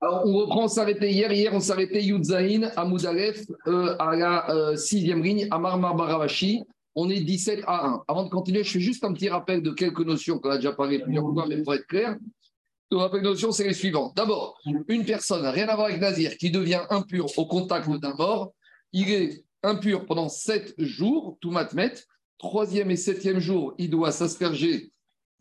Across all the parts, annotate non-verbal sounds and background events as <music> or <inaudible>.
On reprend, on s'arrêtait hier. Hier, on s'arrêtait Yudzaïn à Moudalef, euh, à la euh, sixième ligne, à Marmar Baravashi. On est 17 à 1. Avant de continuer, je fais juste un petit rappel de quelques notions qu'on a déjà parlé plusieurs fois, mais pour être clair. Le rappel de notions, c'est les suivantes. D'abord, une personne, rien à voir avec Nazir, qui devient impur au contact d'un mort, il est impur pendant 7 jours, tout matmet. Troisième et septième jour, il doit s'asperger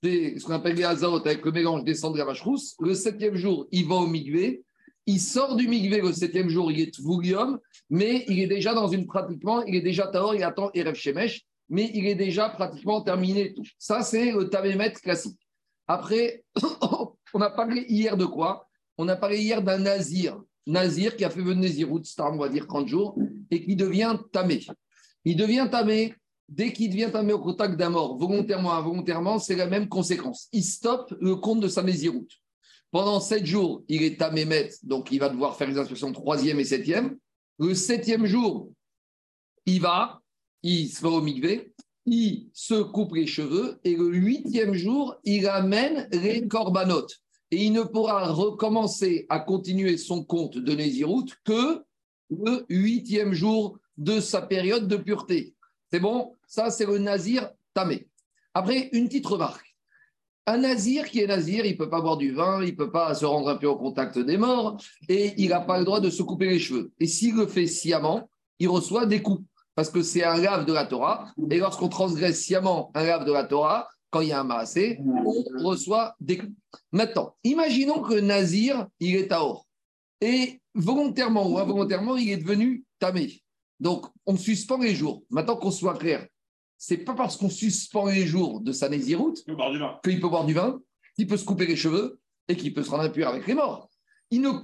ce qu'on appelle les azotes avec le mélange des cendres et la vache rousse. Le septième jour, il va au migvé. Il sort du migvé le septième jour, il est tvoulium, mais il est déjà dans une pratiquement, il est déjà taor, il attend Erev Shemesh, mais il est déjà pratiquement terminé. Ça, c'est le tamémet classique. Après, <coughs> on a parlé hier de quoi? On a parlé hier d'un nazir. Nazir qui a fait venir Nézirut, on va dire 30 jours, et qui devient tamé. Il devient tamé Dès qu'il devient un au contact d'un mort, volontairement involontairement, c'est la même conséquence. Il stoppe le compte de sa mésiroute. Pendant sept jours, il est à Mémet, donc il va devoir faire les instructions troisième et septième. Le septième jour, il va, il se va au il se coupe les cheveux, et le huitième jour, il amène les corbanotes. Et il ne pourra recommencer à continuer son compte de Néziroute que le huitième jour de sa période de pureté. C'est bon? Ça, c'est le nazir tamé. Après, une petite remarque. Un nazir qui est nazir, il ne peut pas boire du vin, il ne peut pas se rendre un peu au contact des morts, et il n'a pas le droit de se couper les cheveux. Et s'il le fait sciemment, il reçoit des coups, parce que c'est un lave de la Torah. Et lorsqu'on transgresse sciemment un lave de la Torah, quand il y a un maassé, on reçoit des coups. Maintenant, imaginons que nazir, il est à or. Et volontairement ou involontairement, il est devenu tamé. Donc, on suspend les jours. Maintenant qu'on soit clair, c'est pas parce qu'on suspend les jours de sa nésiroute qu'il peut boire du vin, qu'il peut se couper les cheveux et qu'il peut se rendre impur avec les morts.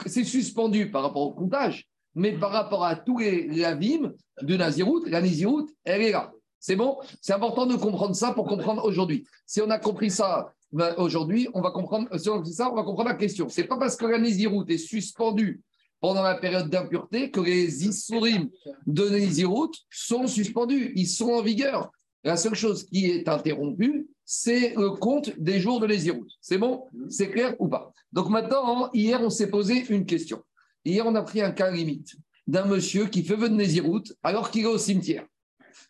C'est suspendu par rapport au comptage, mais par rapport à tous les lavim de Naziroute, la Naziroute, elle est là. C'est bon? C'est important de comprendre ça pour comprendre aujourd'hui. Si on a compris ça ben, aujourd'hui, on va comprendre, si on ça, on va comprendre la question. C'est pas parce que la Naziroute est suspendue pendant la période d'impureté que les Issourim de Nézirut sont suspendus, ils sont en vigueur. La seule chose qui est interrompue, c'est le compte des jours de Nézirut. C'est bon? C'est clair ou pas? Donc maintenant, hier, on s'est posé une question. Hier, on a pris un cas limite d'un monsieur qui fait venir Nézirut alors qu'il est au cimetière.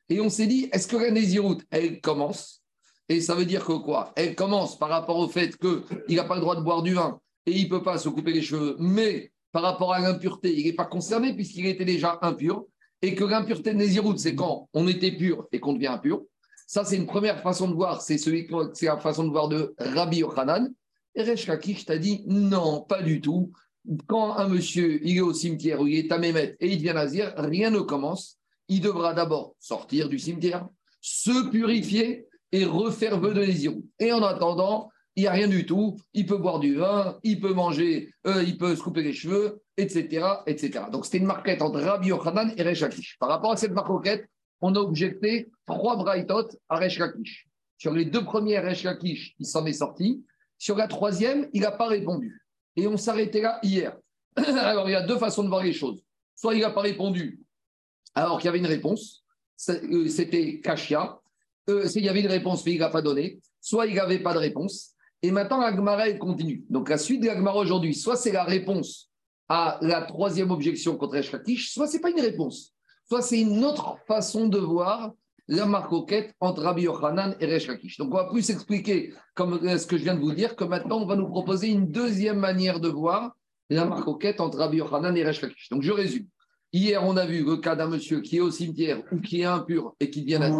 Et on s'est dit, est-ce que la Nézirut, elle commence? Et ça veut dire que quoi? Elle commence par rapport au fait qu'il n'a pas le droit de boire du vin et il ne peut pas se couper les cheveux, mais par rapport à l'impureté, il n'est pas concerné puisqu'il était déjà impur, et que l'impureté de Nézirut, c'est quand on était pur et qu'on devient impur. Ça, c'est une première façon de voir, c'est la façon de voir de Rabbi Yochanan. Et Resh Kakish t'a dit non, pas du tout. Quand un monsieur il est au cimetière où il est à Mémet et il devient nazir, rien ne commence. Il devra d'abord sortir du cimetière, se purifier et refaire vœu de Nézirut. Et en attendant, il n'y a rien du tout, il peut boire du vin, il peut manger, euh, il peut se couper les cheveux, etc. etc. Donc c'était une marquette entre Rabbi Yochanan et Resh Par rapport à cette marquette, on a objecté trois braïtot à Resh Sur les deux premières, Resh il s'en est sorti. Sur la troisième, il n'a pas répondu. Et on s'arrêtait là hier. <clears throat> Alors il y a deux façons de voir les choses. Soit il n'a pas répondu alors qu'il y avait une réponse, euh, c'était Kashia. Euh, il y avait une réponse, mais il n'a pas donné. Soit il n'avait pas de réponse. Et maintenant, la elle continue. Donc, la suite de la aujourd'hui, soit c'est la réponse à la troisième objection contre Eshkakish, soit c'est pas une réponse. Soit c'est une autre façon de voir la marcoquette entre Rabbi Yochanan et Resh Donc, on va plus expliquer, comme ce que je viens de vous dire, que maintenant, on va nous proposer une deuxième manière de voir la marcoquette entre Rabbi Yochanan et Resh Donc, je résume. Hier, on a vu le cas d'un monsieur qui est au cimetière ou qui est impur et qui devient nazi.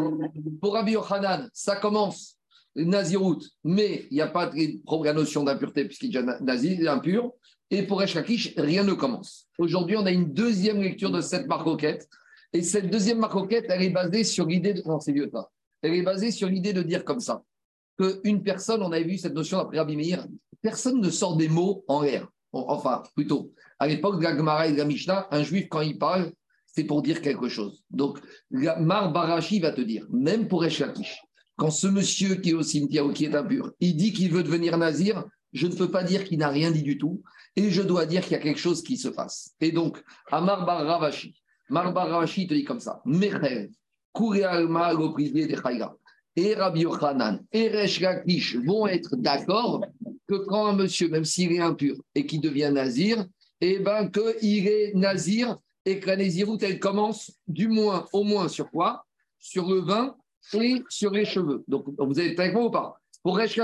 Pour Rabbi Yochanan, ça commence Nazirout, mais il n'y a pas de la notion d'impureté puisqu'il est déjà nazi, impur. Et pour Eshakish, rien ne commence. Aujourd'hui, on a une deuxième lecture de cette marcoquette. Et cette deuxième marcoquette, elle est basée sur l'idée de. Non, c'est vieux, ça. Elle est basée sur l'idée de dire comme ça qu'une personne, on avait vu cette notion après Rabbi Meir, personne ne sort des mots en l'air. Enfin, plutôt, à l'époque de la Gemara et de la Mishnah, un juif, quand il parle, c'est pour dire quelque chose. Donc, Mar Barashi va te dire, même pour Eshakish, quand ce monsieur qui est au cimetière ou qui est impur, il dit qu'il veut devenir nazir, je ne peux pas dire qu'il n'a rien dit du tout, et je dois dire qu'il y a quelque chose qui se passe. Et donc, Amar Bar Ravashi, Mar Bar Ravashi te dit comme ça, Mecher, Alma, de et Rabbi Yochanan et Resh vont être d'accord que quand un monsieur, même s'il est impur et qu'il devient nazir, eh ben qu'il est nazir et que la naziroute, elle commence du moins, au moins sur quoi? Sur le vin et sur les cheveux. Donc, vous êtes avec moi ou pas? Pour Resh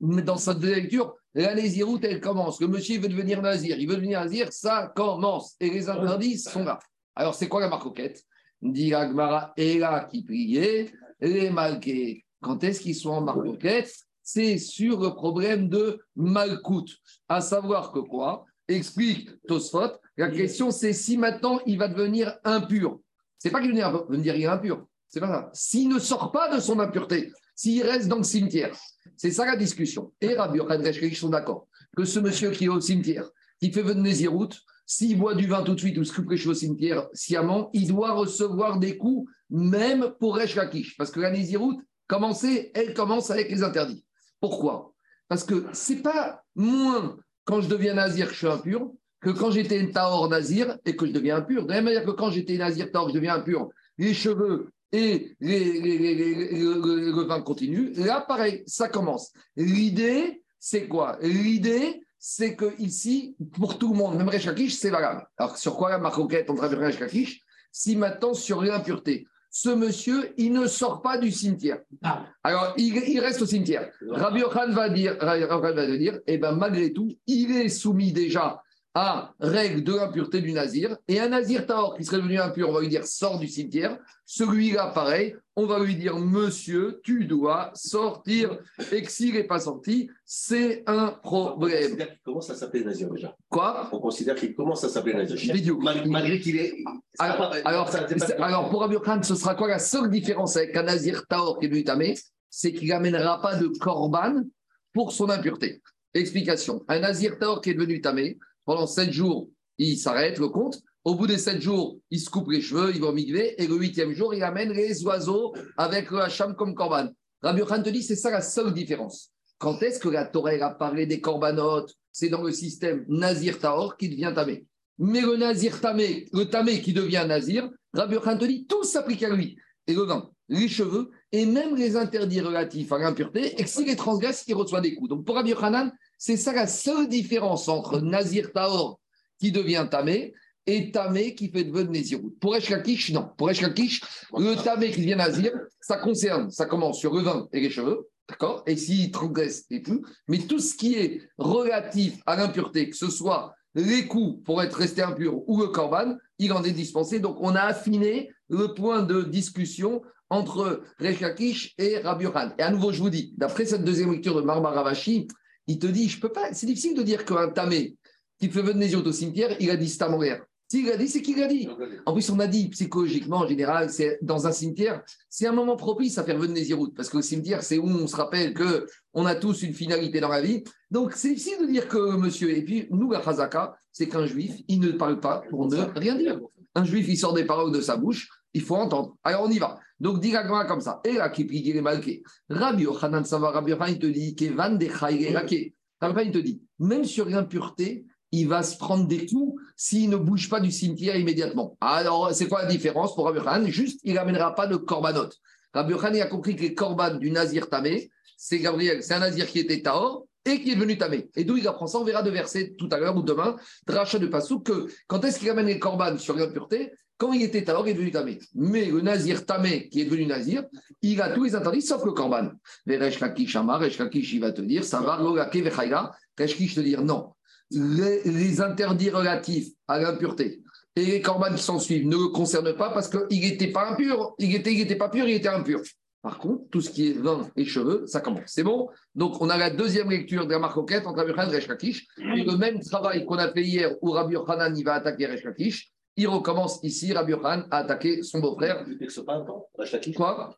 dans sa deuxième lecture, la naziroute, elle commence. Le monsieur veut devenir nazir, il veut devenir nazir, ça commence. Et les interdits sont là. Alors, c'est quoi la marcoquette? Dit Agmara, et là qui priait, les malqués. Quand est-ce qu'ils sont en marcoquette? C'est sur le problème de malcoute. À savoir que quoi? Explique Tosfot. La question, c'est si maintenant il va devenir impur. C'est pas qu'il va devenir impur. C'est pas ça. S'il ne sort pas de son impureté, s'il reste dans le cimetière, c'est ça la discussion. Et Rabbi Yochanan sont d'accord que ce monsieur qui est au cimetière, qui fait venir Nézirout, s'il boit du vin tout de suite ou se coupe les cheveux au cimetière sciemment, il doit recevoir des coups, même pour Resh Parce que la Nézirout, commencer, elle commence avec les interdits. Pourquoi? Parce que c'est pas moins quand je deviens nazir je suis impur que quand j'étais un taor nazir et que je deviens impur. De la même manière que quand j'étais nazir taor, je deviens impur, les cheveux et le, vin continue. Là, pareil, ça commence. L'idée, c'est quoi? L'idée, c'est que ici, pour tout le monde, même Rechakish, c'est valable. Alors, sur quoi la marcoquette entre Rechakish Si maintenant, sur l'impureté, ce monsieur, il ne sort pas du cimetière. Ah. Alors, il, reste au cimetière. Rabbi Yochan va dire, va dire, eh ben, malgré tout, il est soumis déjà à règle de l'impureté du nazir. Et un nazir taor qui serait devenu impur, on va lui dire sort du cimetière. Celui-là, pareil, on va lui dire monsieur, tu dois sortir. Et s'il n'est pas sorti, c'est un problème. On considère qu'il commence à s'appeler nazir déjà. Quoi? On considère qu'il commence à s'appeler nazir. Malgré, qu'il est. Alors, alors, pour Rabbi Khan, ce sera quoi la seule différence avec un nazir taor qui est devenu tamé? C'est qu'il n'amènera pas de korban pour son impureté. Explication. Un nazir taor qui est devenu tamé, pendant sept jours, il s'arrête le compte. Au bout des sept jours, il se coupe les cheveux, il va migrer. Et le huitième jour, il amène les oiseaux avec le hacham comme corban. Rabbi Khan te dit, c'est ça la seule différence. Quand est-ce que la Torah a parlé des corbanotes C'est dans le système Nazir Taor qui devient Tamé. Mais le Nazir Tamé, le Tamé qui devient Nazir, Rabbi Khan te dit, tout s'applique à lui. Et le vin, les cheveux, et même les interdits relatifs à l'impureté, et s'il les transgresse, il reçoit des coups. Donc pour Rabbi Hanan, c'est ça la seule différence entre Nazir Taor qui devient Tamé et Tamé qui fait devenir Nézirut. Pour Eshkakish, non. Pour Eshkakish, le Tamé qui devient Nazir, ça concerne, ça commence sur le vin et les cheveux, d'accord Et s'il transgresse et tout, mais tout ce qui est relatif à l'impureté, que ce soit les coups pour être resté impur ou le korban, il en est dispensé. Donc on a affiné le point de discussion entre Rechakish et Rabbi Et à nouveau, je vous dis, d'après cette deuxième lecture de Marmaravashi, il te dit, je peux pas, c'est difficile de dire qu'un tamé qui fait venir au cimetière, il a dit stamoraire. S'il a dit, c'est qu'il a dit. En plus, on a dit psychologiquement, en général, c'est dans un cimetière, c'est un moment propice à faire venir parce que le cimetière, c'est où on se rappelle que on a tous une finalité dans la vie. Donc, c'est difficile de dire que monsieur. Et puis, nous, la Khazaka, c'est qu'un juif, il ne parle pas pour ne rien dire. Un juif, il sort des paroles de sa bouche, il faut entendre. Alors, on y va. Donc, dit comme ça. Et là, qui prie, est malqué. Rabbi Yochanan, ça va, Rabbi Yochanan, il te dit, Kevan de Rabbi il te dit, même sur l'impureté, il va se prendre des coups s'il ne bouge pas du cimetière immédiatement. Alors, c'est quoi la différence pour Rabbi Yochanan? Juste, il n'amènera pas de korbanot. Rabbi Yochanan a compris que les korban du Nazir Tamé, c'est Gabriel, c'est un Nazir qui était Taor et qui est devenu Tamé. Et d'où il apprend ça On verra de verser tout à l'heure ou demain, Dracha de Passou, que quand est-ce qu'il amène les korban sur l'impureté? Quand il était Taor, il est devenu Tamé. Mais le Nazir Tamé, qui est devenu Nazir, il a tous les interdits sauf le Korban. Mais Resh Lakish Amar, Resh il va te dire, ça va, Logake Vechaïla. Resh te dire non les, interdits relatifs à l'impureté et les corbanes qui s'en suivent ne le concernent pas parce qu'il n'était pas impur. Il n'était était pas pur, il était impur. Par contre, tout ce qui est vin et cheveux, ça commence. C'est bon? Donc, on a la deuxième lecture de la marcoquette entre Rabbi et Resh Et le même travail qu'on a fait hier où Rabbi Hanan va attaquer Resh il recommence ici, Rabbi Yohan, à attaquer son beau-frère. Il ne pas un temps Quoi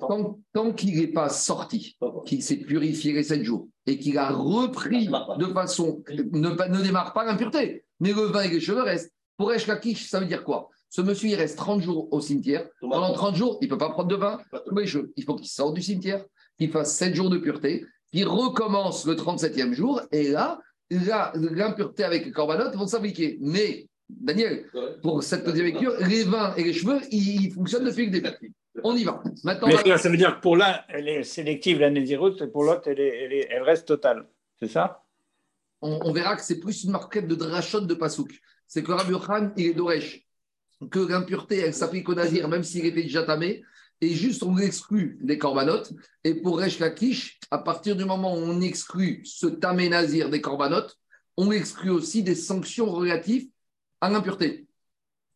Tant, tant qu'il n'est pas sorti, qu'il s'est purifié les sept jours et qu'il a repris de façon. Ne, ne démarre pas l'impureté, mais le vin et les cheveux restent. Pour Eshlakish, ça veut dire quoi? Ce monsieur, il reste 30 jours au cimetière. Pendant 30 jours, il ne peut pas prendre de vin, les cheveux. Il faut qu'il sorte du cimetière, qu'il fasse 7 jours de pureté, qu'il recommence le 37e jour, et là, l'impureté avec les corbanotes vont s'appliquer. Mais Daniel, pour cette deuxième lecture, les vins et les cheveux, ils fonctionnent depuis le début. On y va. Maintenant, Mais ça veut dire que pour l'un, elle est sélective, la nésiroute, et pour l'autre, elle, elle, reste totale. C'est ça? On, verra que c'est plus une marquette de drachot de Pasouk. C'est que Rabbi Khan, il est d'Oresh. Que l'impureté, elle s'applique au Nazir, même s'il était déjà tamé. Et juste, on exclut les corbanotes. Et pour Resh Lakish, à partir du moment où on exclut ce tamé Nazir des corbanotes, on exclut aussi des sanctions relatives à l'impureté.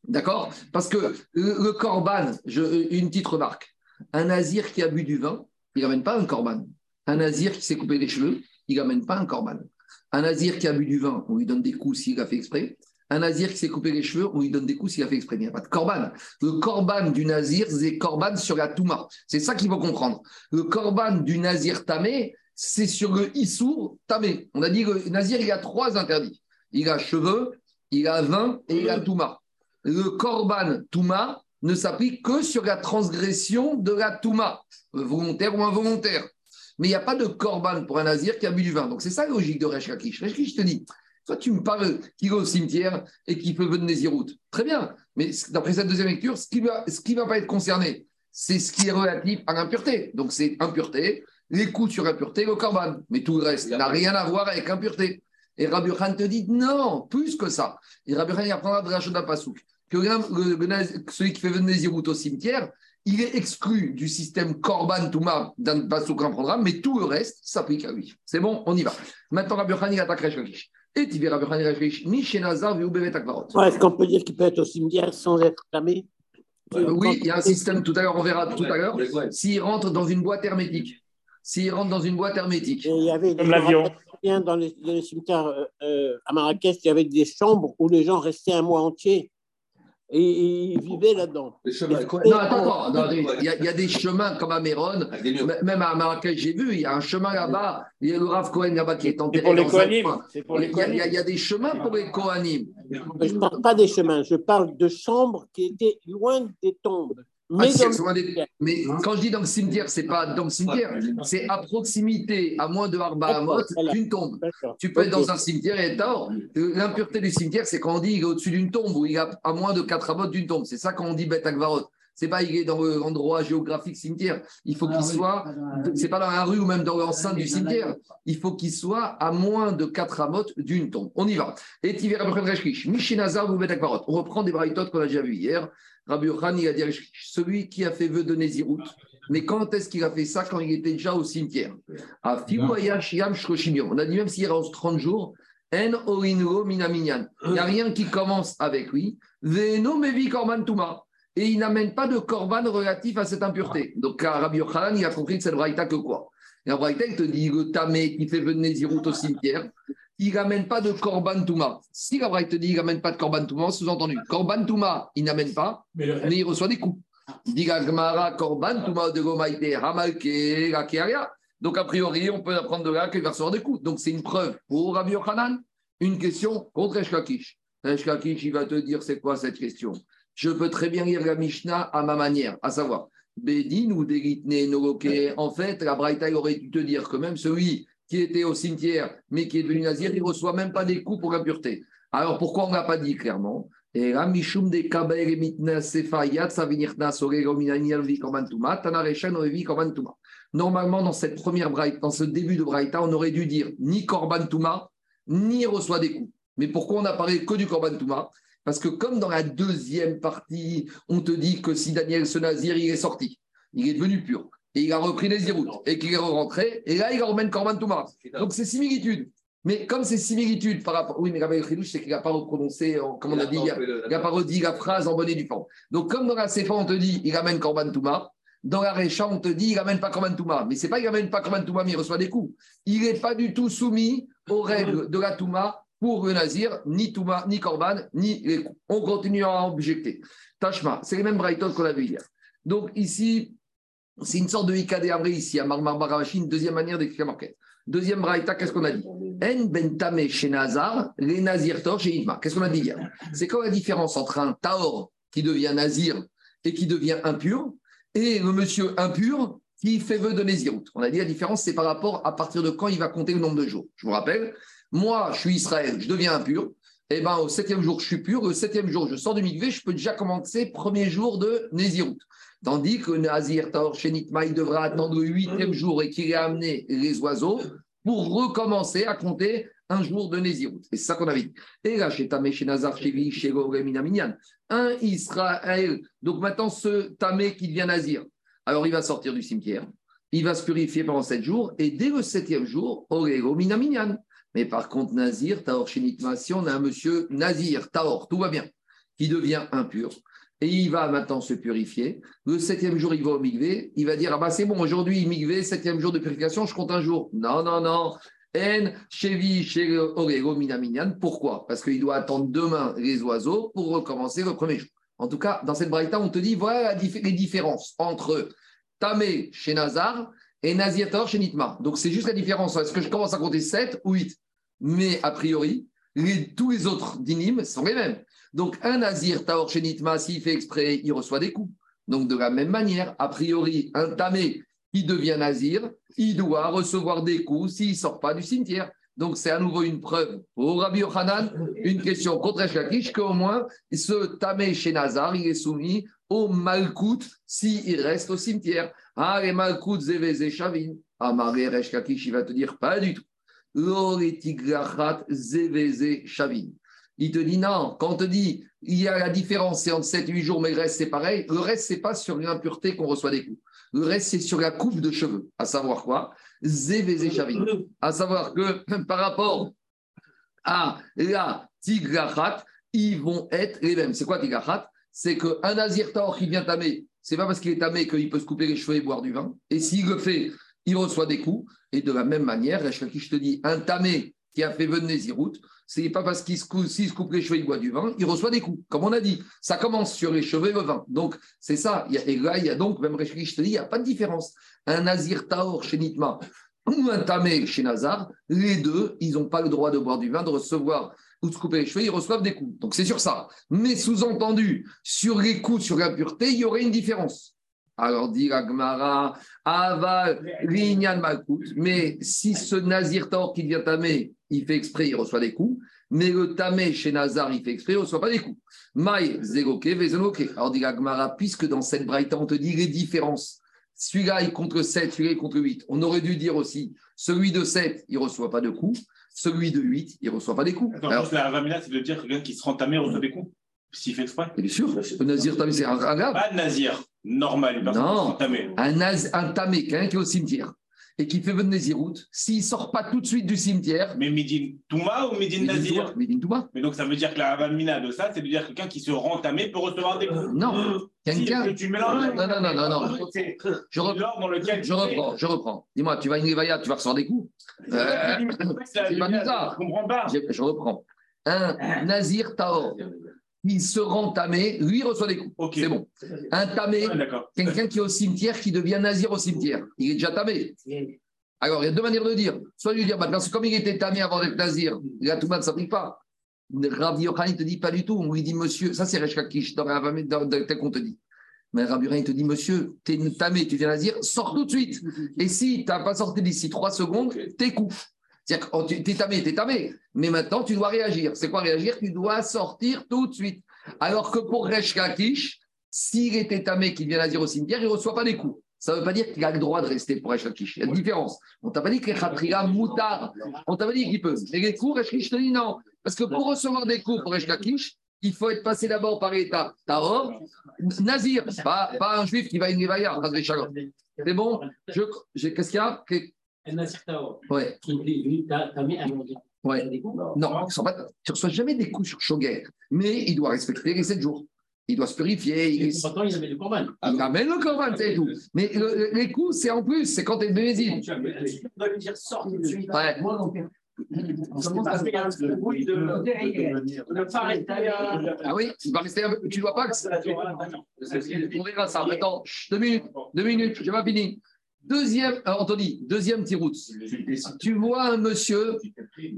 D'accord? Parce que le, corban, une petite remarque, un nazir qui a bu du vin, il n'amène pas un corban. Un nazir qui s'est coupé les cheveux, il n'amène pas un corban. Un nazir qui a bu du vin, on lui donne des coups s'il a fait exprès. Un nazir qui s'est coupé les cheveux, on lui donne des coups s'il a fait exprès. Il n'y a pas de corban. Le corban du nazir, c'est corban sur la touma. C'est ça qu'il faut comprendre. Le corban du nazir tamé, c'est sur le issour tamé. On a dit que le nazir, il a trois interdits. Il a cheveux, il a vin et il a touma. Le korban touma ne s'applique que sur la transgression de la touma, volontaire ou involontaire. Mais il n'y a pas de korban pour un nazir qui a bu du vin. Donc c'est ça la logique de Resh Lakish. Resh je te dis, toi tu me parles qu'il va au cimetière et qu'il peut venir Nézirout. Très bien, mais d'après cette deuxième lecture, ce qui ne va, ce qui va pas être concerné, c'est ce qui est relatif à l'impureté. Donc c'est impureté, les coups sur impureté, le korban. Mais tout le reste n'a rien à voir avec impureté. Et Rabbi Khan te dit non, plus que ça. Et Rabbi Khan il apprendra de Rachida Pasouk que celui qui fait venir Nézirout au cimetière, il est exclu du système Korban Touma d'un Pasouk programme, mais tout le reste s'applique à lui. C'est bon, on y va. Maintenant, Rabbi Khan il attaque Resh Et tu verras Rabbi Khan Resh Mishenazar Viubevet Akvarot. Est-ce qu'on peut dire qu'il peut être au cimetière sans être clamé Oui, il y a un système, tout à l'heure, on verra tout à l'heure, s'il rentre dans une boîte hermétique s'il rentre dans une boîte hermétique. il y avait Comme l'avion. Dans les, dans les cimetières euh, euh, à Marrakech, il y avait des chambres où les gens restaient un mois entier et ils vivaient là-dedans. Non, attends, attends, il, y a, il y, a des chemins comme à Méron, même à Marrakech, j'ai vu, il y a un chemin là-bas, il y a le Rav Cohen là-bas qui est enterré. pour les Kohanim. Il, y a, il y a des chemins pour les Kohanim. Je ne parle pas des chemins, je parle de chambres qui étaient loin des tombes. Mais, mais quand je dis dans le cimetière, c'est pas dans le cimetière, c'est à proximité, à moins de Arba d'une tombe. Tu peux être dans un cimetière et être L'impureté du cimetière, c'est quand on dit qu'il est au-dessus d'une tombe ou il est à moins de 4 amotes d'une tombe. C'est ça quand on dit Bet Akvarot. C'est pas il est dans l'endroit géographique cimetière. Il faut qu'il ah soit. C'est pas dans la rue ou même dans l'enceinte du cimetière. Il faut qu'il soit à moins de 4 amotes d'une tombe. On y va. Et Mishinazar ou Bet Akvarot. On reprend des braïtotes qu'on a déjà vu hier. Rabbi Yochan, il a dit celui qui a fait vœu de Nézirout, mais quand est-ce qu'il a fait ça Quand il était déjà au cimetière? On a dit même s'il reste 30 jours, En Il n'y a rien qui commence avec lui. Veno Mevi Korban Touma. Et il n'amène pas de korban relatif à cette impureté. Donc, Rabbi Yochanan, il a compris de cette braïta que quoi? La braïta, il te dit le tamé qui fait venir Nézirout au cimetière, il n'amène pas de Korban Touma. Si la te dit qu'il n'amène pas de Korban Touma, sous-entendu, Korban Touma, il n'amène pas, mais, il reçoit des coups. Korban Touma de Donc, a priori, on peut apprendre de là qu'il va recevoir des coups. Donc, c'est une preuve pour Rabbi Yochanan. Une question contre Eshkakish. Eshkakish, il va te dire c'est quoi cette question? Je peux très bien lire la Mishnah à ma manière, à savoir, Bedin ou Degitne Noloke. En fait, la Braïta aurait dû te dire que même celui qui était au cimetière, mais qui est devenu nazir, il ne reçoit même pas des coups pour impureté. Alors pourquoi on n'a pas dit clairement? Normalement, dans cette première dans ce début de braïta, on aurait dû dire ni korban touma, ni reçoit des coups. Mais pourquoi on n'a parlé que du korban touma Parce que comme dans la deuxième partie, on te dit que si Daniel ce nazir, il est sorti, il est devenu pur et il a repris les Zirout, et qu'il est rentré, et là, il emmène Korban Touma. Donc, c'est similitude. Mais comme c'est similitude par rapport. Oui, mais Rabbi Khidouche, c'est qu'il n'a pas prononcé, comme on a dit, il n'a pas redit la phrase en bonne et due forme. Donc, comme dans la Sefa, on te dit, il amène Korban Touma, dans la Récha, on te dit, il n'amène pas Korban Touma. Mais ce n'est pas qu'il n'amène pas Korban Touma, mais il reçoit des coups. Il n'est pas du tout soumis aux règles de la Touma pour le Nazir, ni Touma, ni Korban, ni. On continue à objecter. Tashma, c'est les mêmes Brighton qu'on a vu hier. Donc, ici, c'est une sorte de Ikade Amri ici, à Marmar Baravashi, une deuxième manière d'écrire marquette. Deuxième braïta, qu'est-ce qu'on a dit? En bentame chez Nazar, les Nazir Tor chez Idma. Qu'est-ce qu'on a dit hier? C'est quoi la différence entre un Taor qui devient Nazir et qui devient impur et le monsieur impur qui fait vœu de Nézirut? On a dit la différence, c'est par rapport à partir de quand il va compter le nombre de jours. Je vous rappelle, moi, je suis Israël, je deviens impur. Eh ben, au septième jour, je suis pur. Le septième jour, je sors du mikvé, je peux déjà commencer premier jour de Nézirut. Tandis que Nazir Taor Shenitma, il devra attendre le huitième jour et qu'il ait amené les oiseaux pour recommencer à compter un jour de Nézirut. C'est ça qu'on avait dit. Et là, chez Tamé, chez Nazar, chez Vi, chez un Israël. Donc maintenant, ce Tamé qui devient Nazir, alors il va sortir du cimetière, il va se purifier pendant sept jours, et dès le septième jour, Orego Minaminyan. Mais par contre, Nazir, Taor Shinitma, si on a un monsieur Nazir, Taor, tout va bien, qui devient impur, et il va maintenant se purifier. Le septième jour, il va au migvé. Il va dire Ah bah c'est bon, aujourd'hui, migvé, septième jour de purification, je compte un jour. Non, non, non. En, chevi, chez Orego, Minaminyan. Pourquoi? Parce qu'il doit attendre demain les oiseaux pour recommencer le premier jour. En tout cas, dans cette braïta, on te dit voilà les différences entre Tamé chez Nazar et Nazir Taor chez Nitma. Donc c'est juste la différence. Est-ce que je commence à compter 7 ou 8 Mais a priori, tous les autres dynimes sont les mêmes. Donc, un Nazir Taor Nitma, s'il fait exprès, il reçoit des coups. Donc, de la même manière, a priori, un Tamé qui devient Nazir, il doit recevoir des coups s'il ne sort pas du cimetière. Donc, c'est à nouveau une preuve pour Rabbi Yochanan, une question contre Eshlakish, qu'au moins, ce Tamé chez Nazar, il est soumis au Malkout s'il reste au cimetière. Ah, Reshkakish, il va te dire pas du tout. Il te dit non, quand on te dit il y a la différence, c'est entre 7 et 8 jours, mais le reste c'est pareil. Le reste, c'est pas sur l'impureté qu'on reçoit des coups. Le reste, c'est sur la coupe de cheveux. À savoir quoi? Zévézé Chavin. À savoir que <laughs> par rapport à la tigrachat, ils vont être les mêmes. C'est quoi tigrachat? C'est qu'un nazir tort qui vient tamer, c'est pas parce qu'il est tamé qu'il peut se couper les cheveux et boire du vin. Et s'il le fait, il reçoit des coups. Et de la même manière, je te dis, un tamé qui a fait venir Zirout, c'est pas parce qu'il se, coupe, se coupe les cheveux, il boit du vin, il reçoit des coups. Comme on a dit, ça commence sur les cheveux et le vin. Donc, c'est ça. Et là, il y a donc, même je te dis, il n'y a pas de différence. Un Nazir Taor chez Nitma ou un Tamé chez Nazar, les deux, ils n'ont pas le droit de boire du vin, de recevoir ou de se couper les cheveux, ils reçoivent des coups. Donc, c'est sur ça. Mais sous-entendu, sur les coups, sur l'impureté, il y aurait une différence. Alors dit Agmara, Aval, Lignan Malkout. Mais si ce Nazir Taor qui devient Tamé, il fait exprès, il reçoit des coups. Mais le Tamé chez Nazar, il fait exprès, il ne reçoit pas des coups. Maï, Zégoke, Vezenoke. Alors dit Agmara, puisque dans cette braïta, on te dit les différences. Celui-là, il contre 7, celui-là, il contre 8. On aurait dû dire aussi, celui de 7, il ne reçoit pas de coups. Celui de 8, il ne reçoit pas des coups. Attends, Alors, la Ramila, c'est de dire que quelqu'un qui se rend tamé reçoit des coups s'il fait exprès Bien sûr, le nazir tamé, c'est un grave. Pas nazir normal, une Non, tamé. un, naz, un tamé, quelqu'un qui est au cimetière et qui fait venir Nazirout, s'il ne sort pas tout de suite du cimetière. Mais Midin Touma ou Midin Nazir Midin Touma. Mais donc ça veut dire que la Ramina de ça, c'est de dire que quelqu'un qui se rend tamé peut recevoir des coups. Non, quelqu'un. Si, tu mélanges. Non, non, non, non. non. Je, reprends, dans lequel je reprends, je reprends. Dis-moi, tu vas à une Lévaya, tu vas recevoir des coups euh, C'est pas bizarre. Je comprends pas. Je, je reprends. Un Nazir Taor il se rend tamé, lui reçoit des coups. Okay. C'est bon. Un tamé, quelqu'un qui est au cimetière, qui devient nazir au cimetière. Il est déjà tamé. Alors, il y a deux manières de dire. Soit lui dire, bah, parce que comme il était tamé avant d'être nazir, le monde ne s'applique pas. Rabbi Yochanan ne te dit pas du tout. On lui dit, monsieur, ça c'est Reshkakish, dans, tel qu'on te dit. Mais Rabbi Yochanan te dit, monsieur, tu es tamé, tu viens nazir, sors tout de suite. <laughs> Et si tu n'as pas sorti d'ici trois secondes, t'es coup. C'est-à-dire que oh, tu es tamé, tu es tamé. Mais maintenant, tu dois réagir. C'est quoi réagir? Tu dois sortir tout de suite. Alors que pour Resh Lakish, s'il était tamé, qu'il vient nazir au cimetière, il ne reçoit pas des coups. Ça ne veut pas dire qu'il a le droit de rester pour Resh Lakish. Il y a une différence. On t'a pas dit que Khatriga moutard. On t'a pas dit qu'il peut. Mais les coups, Resh te dit non. Parce que pour recevoir des coups pour Resh Lakish, il faut être passé d'abord par l'étape Tahor, Nazir, pas, pas un juif qui va à une C'est bon? Qu'est-ce qu'il y a? Ouais. Qui lui, t'as mis un Ouais. Non, tu ne reçois jamais des coups sur Shoger, mais il doit respecter les 7 jours. Il doit se purifier. Il... Pourtant, il amène le corban. Il amène le corban, c'est tout. Mais le, les coups, c'est en plus, c'est quand tu es bénézine. Tu dois lui dire sors tout de suite. Ouais. Moi, non. Ah oui, tu vas rester un peu. Tu dois pas. On verra ça. Attends, deux minutes. Deux minutes, je n'ai pas fini. Deuxième, euh, Anthony, deuxième tiroute. Tu vois un monsieur,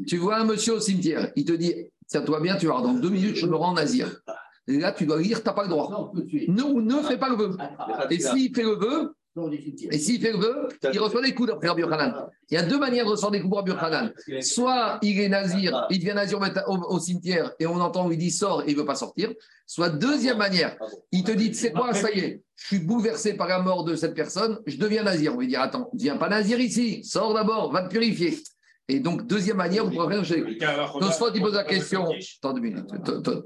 tu vois un monsieur au cimetière, il te dit, tiens-toi bien, tu vas dans deux minutes, je me rends en nazir. Et là, tu dois dire, tu n'as pas le droit. Ne, ne fais pas le vœu. Et s'il fait le vœu, et s'il fait le vœu, il reçoit des coups d'après Rabbi. Il y a deux manières de recevoir des coups pour Rabbi. Soit il est nazir, il devient nazir au, au, cimetière et on entend, il dit sort et il ne veut pas sortir. Soit deuxième manière, il te dit, c'est quoi, ça y est, je suis bouleversé par la mort de cette personne, je deviens nazir. On va dire, attends, ne viens pas nazir ici, sors d'abord, va te purifier. Et donc, deuxième manière, vous pourrez faire Tosfot, il pose la question. Attends deux minutes.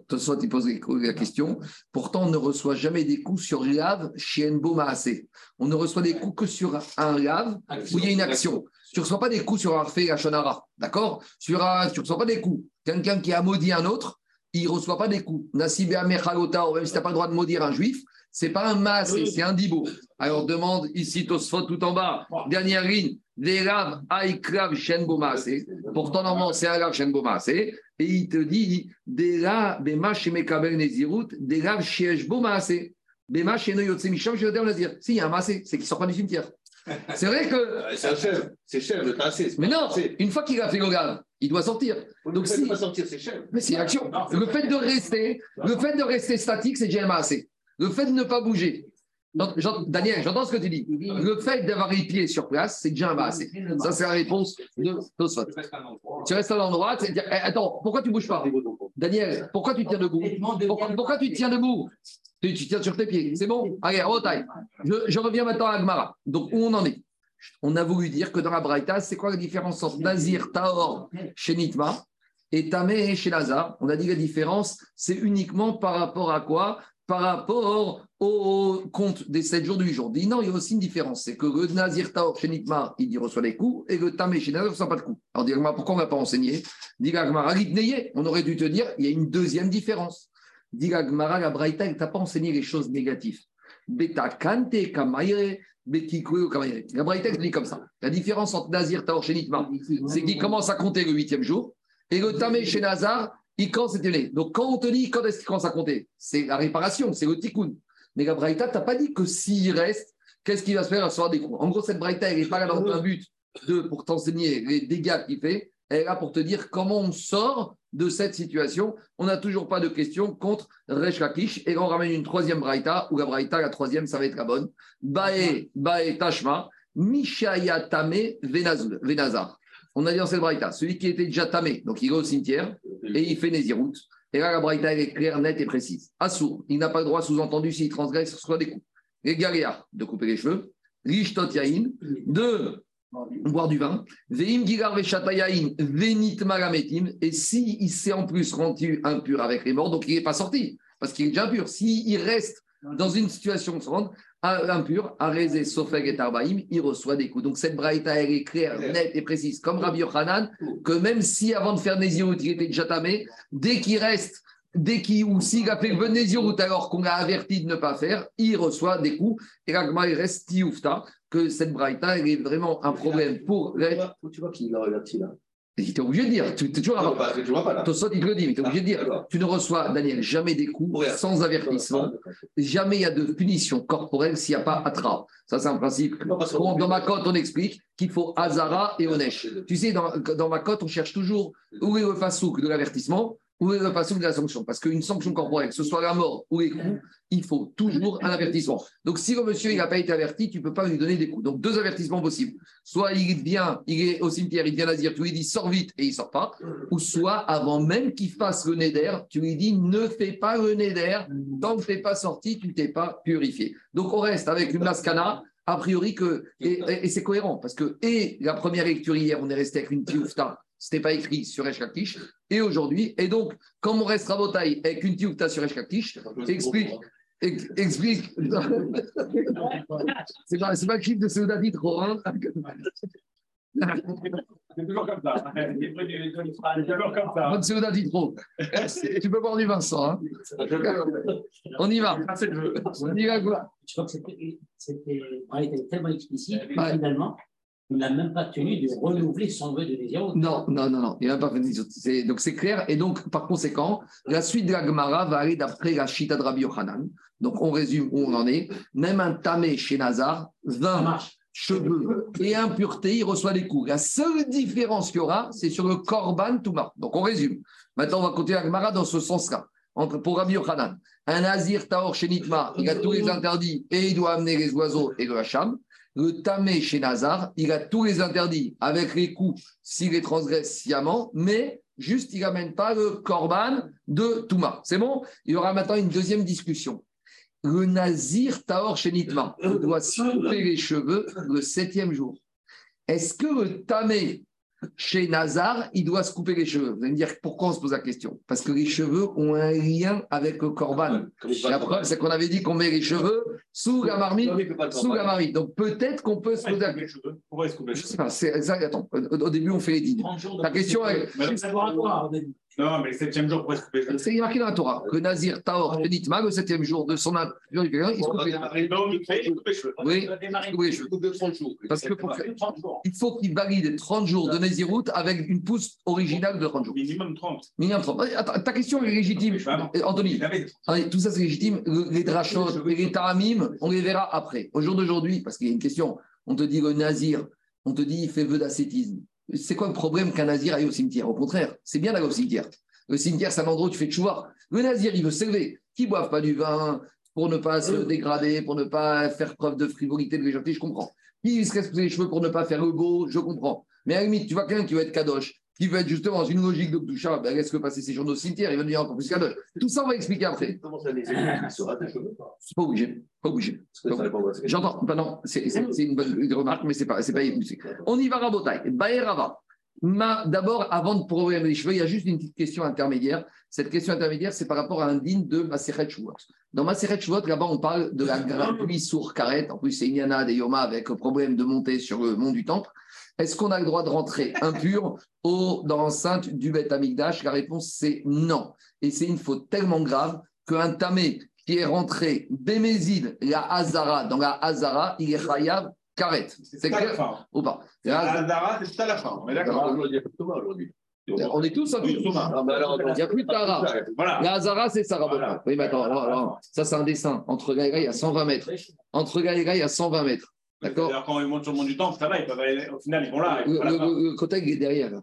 Tosfot, il pose la question. Pourtant, on ne reçoit jamais des coups sur lave chez Enbo Maasé. On ne reçoit des coups que sur un lave où il y a une action. Tu ne reçois pas des coups sur un fait la Shonara. D'accord? Sur un, Tu ne reçois pas des coups. Quelqu'un qui a maudit un autre, il ne reçoit pas des coups. Nassib Mechalota, même si tu n'as pas le droit de maudire un juif, c'est pas un massé, c'est un dibo. Alors demande ici Tosfot tout en bas, dernière ligne, Verav Aikrav Shenbo Maasé. Pourtant, normalement, c'est un Rav Shenbo Maasé. Et il te dit, Dera Bema Shemekabel Nezirut, Derav Shieshbo Maasé. Bema Sheno Yotse Misham, je vais dire. Si, il y a un massé, c'est qu'il ne sort pas du cimetière. <laughs> C'est vrai que. C'est un chef, c'est chef de tasser. Mais non, une fois qu'il a fait le gars, il doit sortir. Donc, si... pas sortir, c'est chef. Mais c'est une action. Le fait de rester, le fait de rester statique, c'est déjà un massé. Le fait de ne pas bouger, Daniel, j'entends ce que tu dis. Le fait d'avoir les pieds sur place, c'est déjà un assez. Ça, c'est la réponse de Tosfot. Tu restes à l'endroit, dire eh, Attends, pourquoi tu ne bouges pas? Daniel, pourquoi tu tiens debout? Pourquoi, tu tiens debout? Tu, tiens sur tes pieds. C'est bon? Allez, retaille. Je, je reviens maintenant à Agmara. Donc, où on en est? On a voulu dire que dans la Braïta, c'est quoi la différence entre Nazir, Taor, chez Nitma et Tamé chez Lazare? On a dit la différence, c'est uniquement par rapport à quoi? Par rapport au compte des 7 jours du jour. Dit non, il y a aussi une différence. C'est que le Nazir Taor chez Nitma, il reçoit les coups, et le Tamé chez ne reçoit pas de coups. Alors, dis pourquoi on ne l'a pas enseigné? Dit on aurait dû te dire, il y a une deuxième différence. Dit la Braïta, elle t'a pas enseigné les choses négatives. Beta Kante Kamaire, La Braïta, dit comme ça. La différence entre Nazir Taor chez Nitma, c'est qu'il commence à compter le huitième jour, et le Tamé chez il commence à Donc, quand on te dit quand est-ce qu'il commence à compter, c'est la réparation, c'est le tikkun. Mais la Braïta, tu n'as pas dit que s'il reste, qu'est-ce qu'il va se faire à soir des coups. En gros, cette Braïta, elle n'est pas là dans un but de, pour t'enseigner les dégâts qu'il fait. Elle est là pour te dire comment on sort de cette situation. On n'a toujours pas de question contre Resh Lakish. Et on ramène une troisième Braïta, ou la Braïta, la troisième, ça va être la bonne. Bae, Bae Tashma, Mishayatame Venazar. On a dit dans cette braïta, celui qui était déjà tamé, donc il va au cimetière et il fait Nézirut. Et là, la braïta, est claire, nette et précise. Assour, il n'a pas le droit, sous-entendu, s'il transgresse, soit des coups. Les galéas, de couper les cheveux. Rishtot yain, de boire du vin. Veim gigar vechatayain, venit magametim. Et s'il s'est en plus rendu impur avec les morts, donc il n'est pas sorti, parce qu'il est déjà impur. S'il reste dans une situation de se impur, Arezé, Sofeg et Tarbaïm, il reçoit des coups. Donc cette braïta, elle est claire, nette et précise, comme Rabbi Yochanan, que même si avant de faire Nézirut, il était déjà tamé, dès qu'il reste, dès qu'il ou s'il a fait le Nézirut alors qu'on l'a averti de ne pas faire, il reçoit des coups. Et Ragma, il reste Tioufta, que cette braïta, elle est vraiment un problème pour. Tu vois qu'il a averti là tu es obligé de dire. Tu, tu, toujours, pas, tu vois pas là. il te le dit, mais tu es obligé de dire. Tu ne reçois, Daniel, jamais des coups sans avertissement. Jamais il y a de punition corporelle s'il n'y a pas Atra. Ça, c'est un principe. dans ma cote, on explique qu'il faut Azara et Onesh. Tu sais, dans, dans ma cote, on cherche toujours où est le fasouk de l'avertissement ou la façon de la sanction. Parce qu'une sanction corporelle, que ce soit la mort ou les coups, il faut toujours un avertissement. Donc, si le monsieur n'a pas été averti, tu ne peux pas lui donner des coups. Donc, deux avertissements possibles. Soit il vient, il est au cimetière, il vient à dire, tu lui dis sors vite et il ne sort pas. Ou soit, avant même qu'il fasse le néder, tu lui dis ne fais pas le néder. Tant que tu n'es pas sorti, tu ne t'es pas purifié. Donc, on reste avec une mascana a priori que, et, c'est cohérent, parce que, et la première lecture hier, on est resté avec une tioufta ce n'était pas écrit sur Eshkaktish. Et aujourd'hui, et donc, comme on reste rabotaille avec une tioufta sur Eshkaktish, explique. Explique. c'est pas, <laughs> pas le clip de Seudati trop, hein c'est toujours comme ça. C'est toujours comme ça. Bonne Seudati trop. Tu peux boire du Vincent. Hein on y va. On y va quoi Je crois que c'était tellement explicite finalement, n'a même pas tenu de renouveler son vœu de désir. Non, non, non, non, il n'a pas fait Donc c'est clair. Et donc, par conséquent, la suite de la Gemara va aller d'après la Shita de Rabbi Yochanan. Donc on résume où on en est. Même un tamé chez Nazar, 20 cheveux et impureté, il reçoit des coups. La seule différence qu'il y aura, c'est sur le Korban Touma. Donc on résume. Maintenant, on va continuer la Gemara dans ce sens-là. Pour Rabbi Yochanan, un Nazir Taor chez Nitma, il a tous les interdits et il doit amener les oiseaux et le Hacham le tamé chez Nazar, il a tous les interdits avec les coups s'il les transgresse sciemment, mais juste il n'amène pas le korban de Touma. C'est bon? Il y aura maintenant une deuxième discussion. Le Nazir Taor chez doit se couper les cheveux le septième jour. Est-ce que le tamé Chez Nazar, il doit se couper les cheveux. Vous allez me dire pourquoi on se pose la question? Parce que les cheveux ont un lien avec le corban. La preuve, c'est qu'on avait dit qu'on met les cheveux sous la marmite. Sous la marmite. Donc peut-être qu'on peut se poser la question. Pourquoi est-ce qu'on Je sais pas, attends, au, au début on fait les dînes. 30 jours de- La question est- Non, mais le septième jour, pourquoi C'est marqué dans la Torah que Nazir Taor Benitma, le septième jour de son impurité, il se coupe les cheveux. Oui, Il se coupe les cheveux. Coupe de 30 jours. Parce que pour faire- 30 jours. il faut qu'il valide 30 jours de Nézirut avec une pousse originale de 30 jours. Minimum 30. Minimum 30. Attends, ta question est légitime. Anthony, tout ça c'est légitime. Le- Les drachot et les taramim, on les verra après. Au jour d'aujourd'hui, parce qu'il y a une question, on te dit le nazir, on te dit il fait vœu d'ascétisme. C'est quoi le problème qu'un nazir aille au cimetière? Au contraire, c'est bien d'aller au cimetière. Le cimetière, c'est un endroit où tu fais tchouva. Le nazir, il veut s'élever. Qui boive pas du vin pour ne pas se dégrader, pour ne pas faire preuve de frivolité, de légèreté, je comprends. Qui se reste les cheveux pour ne pas faire le beau, je comprends. Mais à la limite, tu vois quelqu'un qui veut être kadosh, qui veut être justement dans une logique de Kdusha, ben laisse-le passer ses journées au cimetière, il va devenir encore plus kadosh. Tout ça, on va expliquer après. Comment ça, les sera C'est pas obligé. Pas obligé. Que J'entends. Ben non, c'est une bonne remarque, mais c'est pas, pas. On y va, Rabotai. Baerava. D'abord, avant de problème des cheveux, il y a juste une petite question intermédiaire. Cette question intermédiaire, c'est par rapport à un digne de Maseret Shavuot. Dans Maseret Shavuot, là-bas, on parle de la gratuite sourd Karet. En plus, c'est Inyana des Yoma avec problème de monter sur le mont du Temple. Est-ce qu'on a le droit de rentrer impur au, dans l'enceinte du Beth Amikdash La réponse, c'est non. Et c'est une faute tellement grave qu'un tamé qui est rentré Bémézid, la Hazara, dans la Hazara, il est Chayav Karet. C'est C'est à la clair fin. ou pas La Hadara, c'est à la fin. On est d'accord Aujourd'hui, il y a plus de Thomas aujourd'hui. On est tous bah alors, Il n'y a plus de Tara. Voilà. La Hazara, c'est Rabot. Voilà. Oui, mais attends, attends, attends. ça, c'est un dessin. Entre Gaïra, il y a 120 mètres. Entre Gaïra, il y a 120 mètres. D'accord quand ils montent sur le mont du temple, ça va, ils peuvent aller, au final, ils vont là. ils Le, la le- le est derrière. là.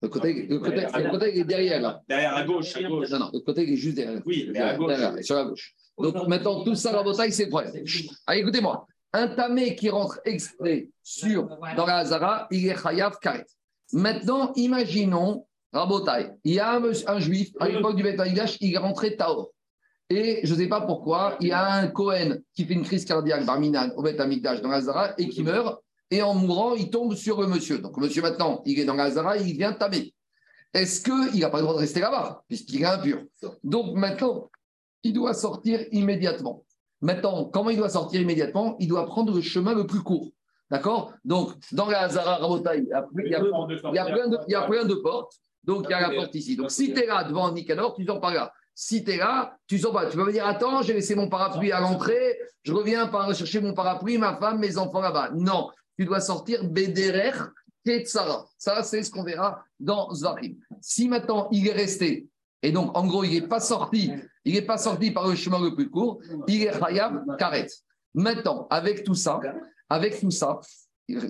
Le côté, le côté, le côté, il est derrière. Là. Derrière à gauche, à gauche. Non, non, le côté, il est juste derrière. Oui, mais à gauche. Derrière, sur la gauche. Donc maintenant, tout ça, Rabotaille, c'est le problème. Chut. Allez, écoutez-moi. Un tamé qui rentre exprès sur, dans la Hazara, il est Chayav Karet. Maintenant, imaginons, Rabotaille, il y a un, juif, à l'époque du Beth il est rentré Taor. Et je ne sais pas pourquoi, il y a un Cohen qui fait une crise cardiaque, Barminan, au Beth Amikdash, dans la Hazara, et qui meurt. Et en mourant, il tombe sur le monsieur. Donc, le monsieur, maintenant, il est dans la Hazara, il vient tamer. Est-ce qu'il n'a pas le droit de rester là-bas, puisqu'il est impur? Donc, maintenant, il doit sortir immédiatement. Maintenant, comment il doit sortir immédiatement? Il doit prendre le chemin le plus court. D'accord? Donc, dans la Hazara Rabotai, il y a plein de portes. Donc, il y a la porte ici. Donc, si tu es là devant Nicanor, tu sors par là. Si tu es là, tu sors pas. Tu peux me dire Attends, j'ai laissé mon parapluie à l'entrée, je reviens par chercher mon parapluie, ma femme, mes enfants là-bas. Non, tu dois sortir Bederer Ketsara. Ça, c'est ce qu'on verra dans Zvarim. Si maintenant il est resté, et donc en gros, il n'est pas sorti, il n'est pas sorti par le chemin le plus court, il est Hayab Karet. Maintenant, avec tout ça, avec tout ça,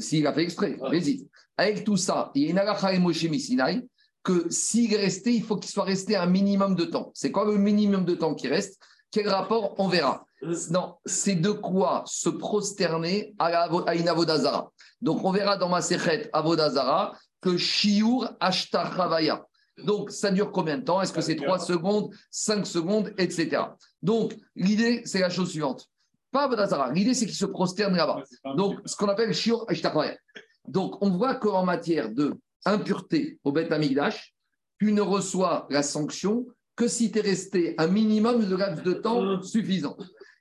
s'il a fait exprès, hésite. Avec tout ça, il y a une halakha et Moshe Missinai que s'il est resté, il faut qu'il soit resté un minimum de temps. C'est quoi le minimum de temps qui reste? Quel rapport? On verra. Non, c'est de quoi se prosterner à, la, à une avodazara. Donc, on verra dans ma sechet avodazara que shiur ashtachavaya. Donc, ça dure combien de temps? Est-ce que c'est 3 secondes, 5 secondes, etc. Donc, l'idée, c'est la chose suivante. Pas avodazara. L'idée, c'est qu'il se prosterne là-bas. Donc, ce qu'on appelle shiur ashtachavaya. Donc, on voit qu'en matière de impureté au Beth Amigdash, tu ne reçois la sanction que si tu es resté un minimum de laps de temps suffisant.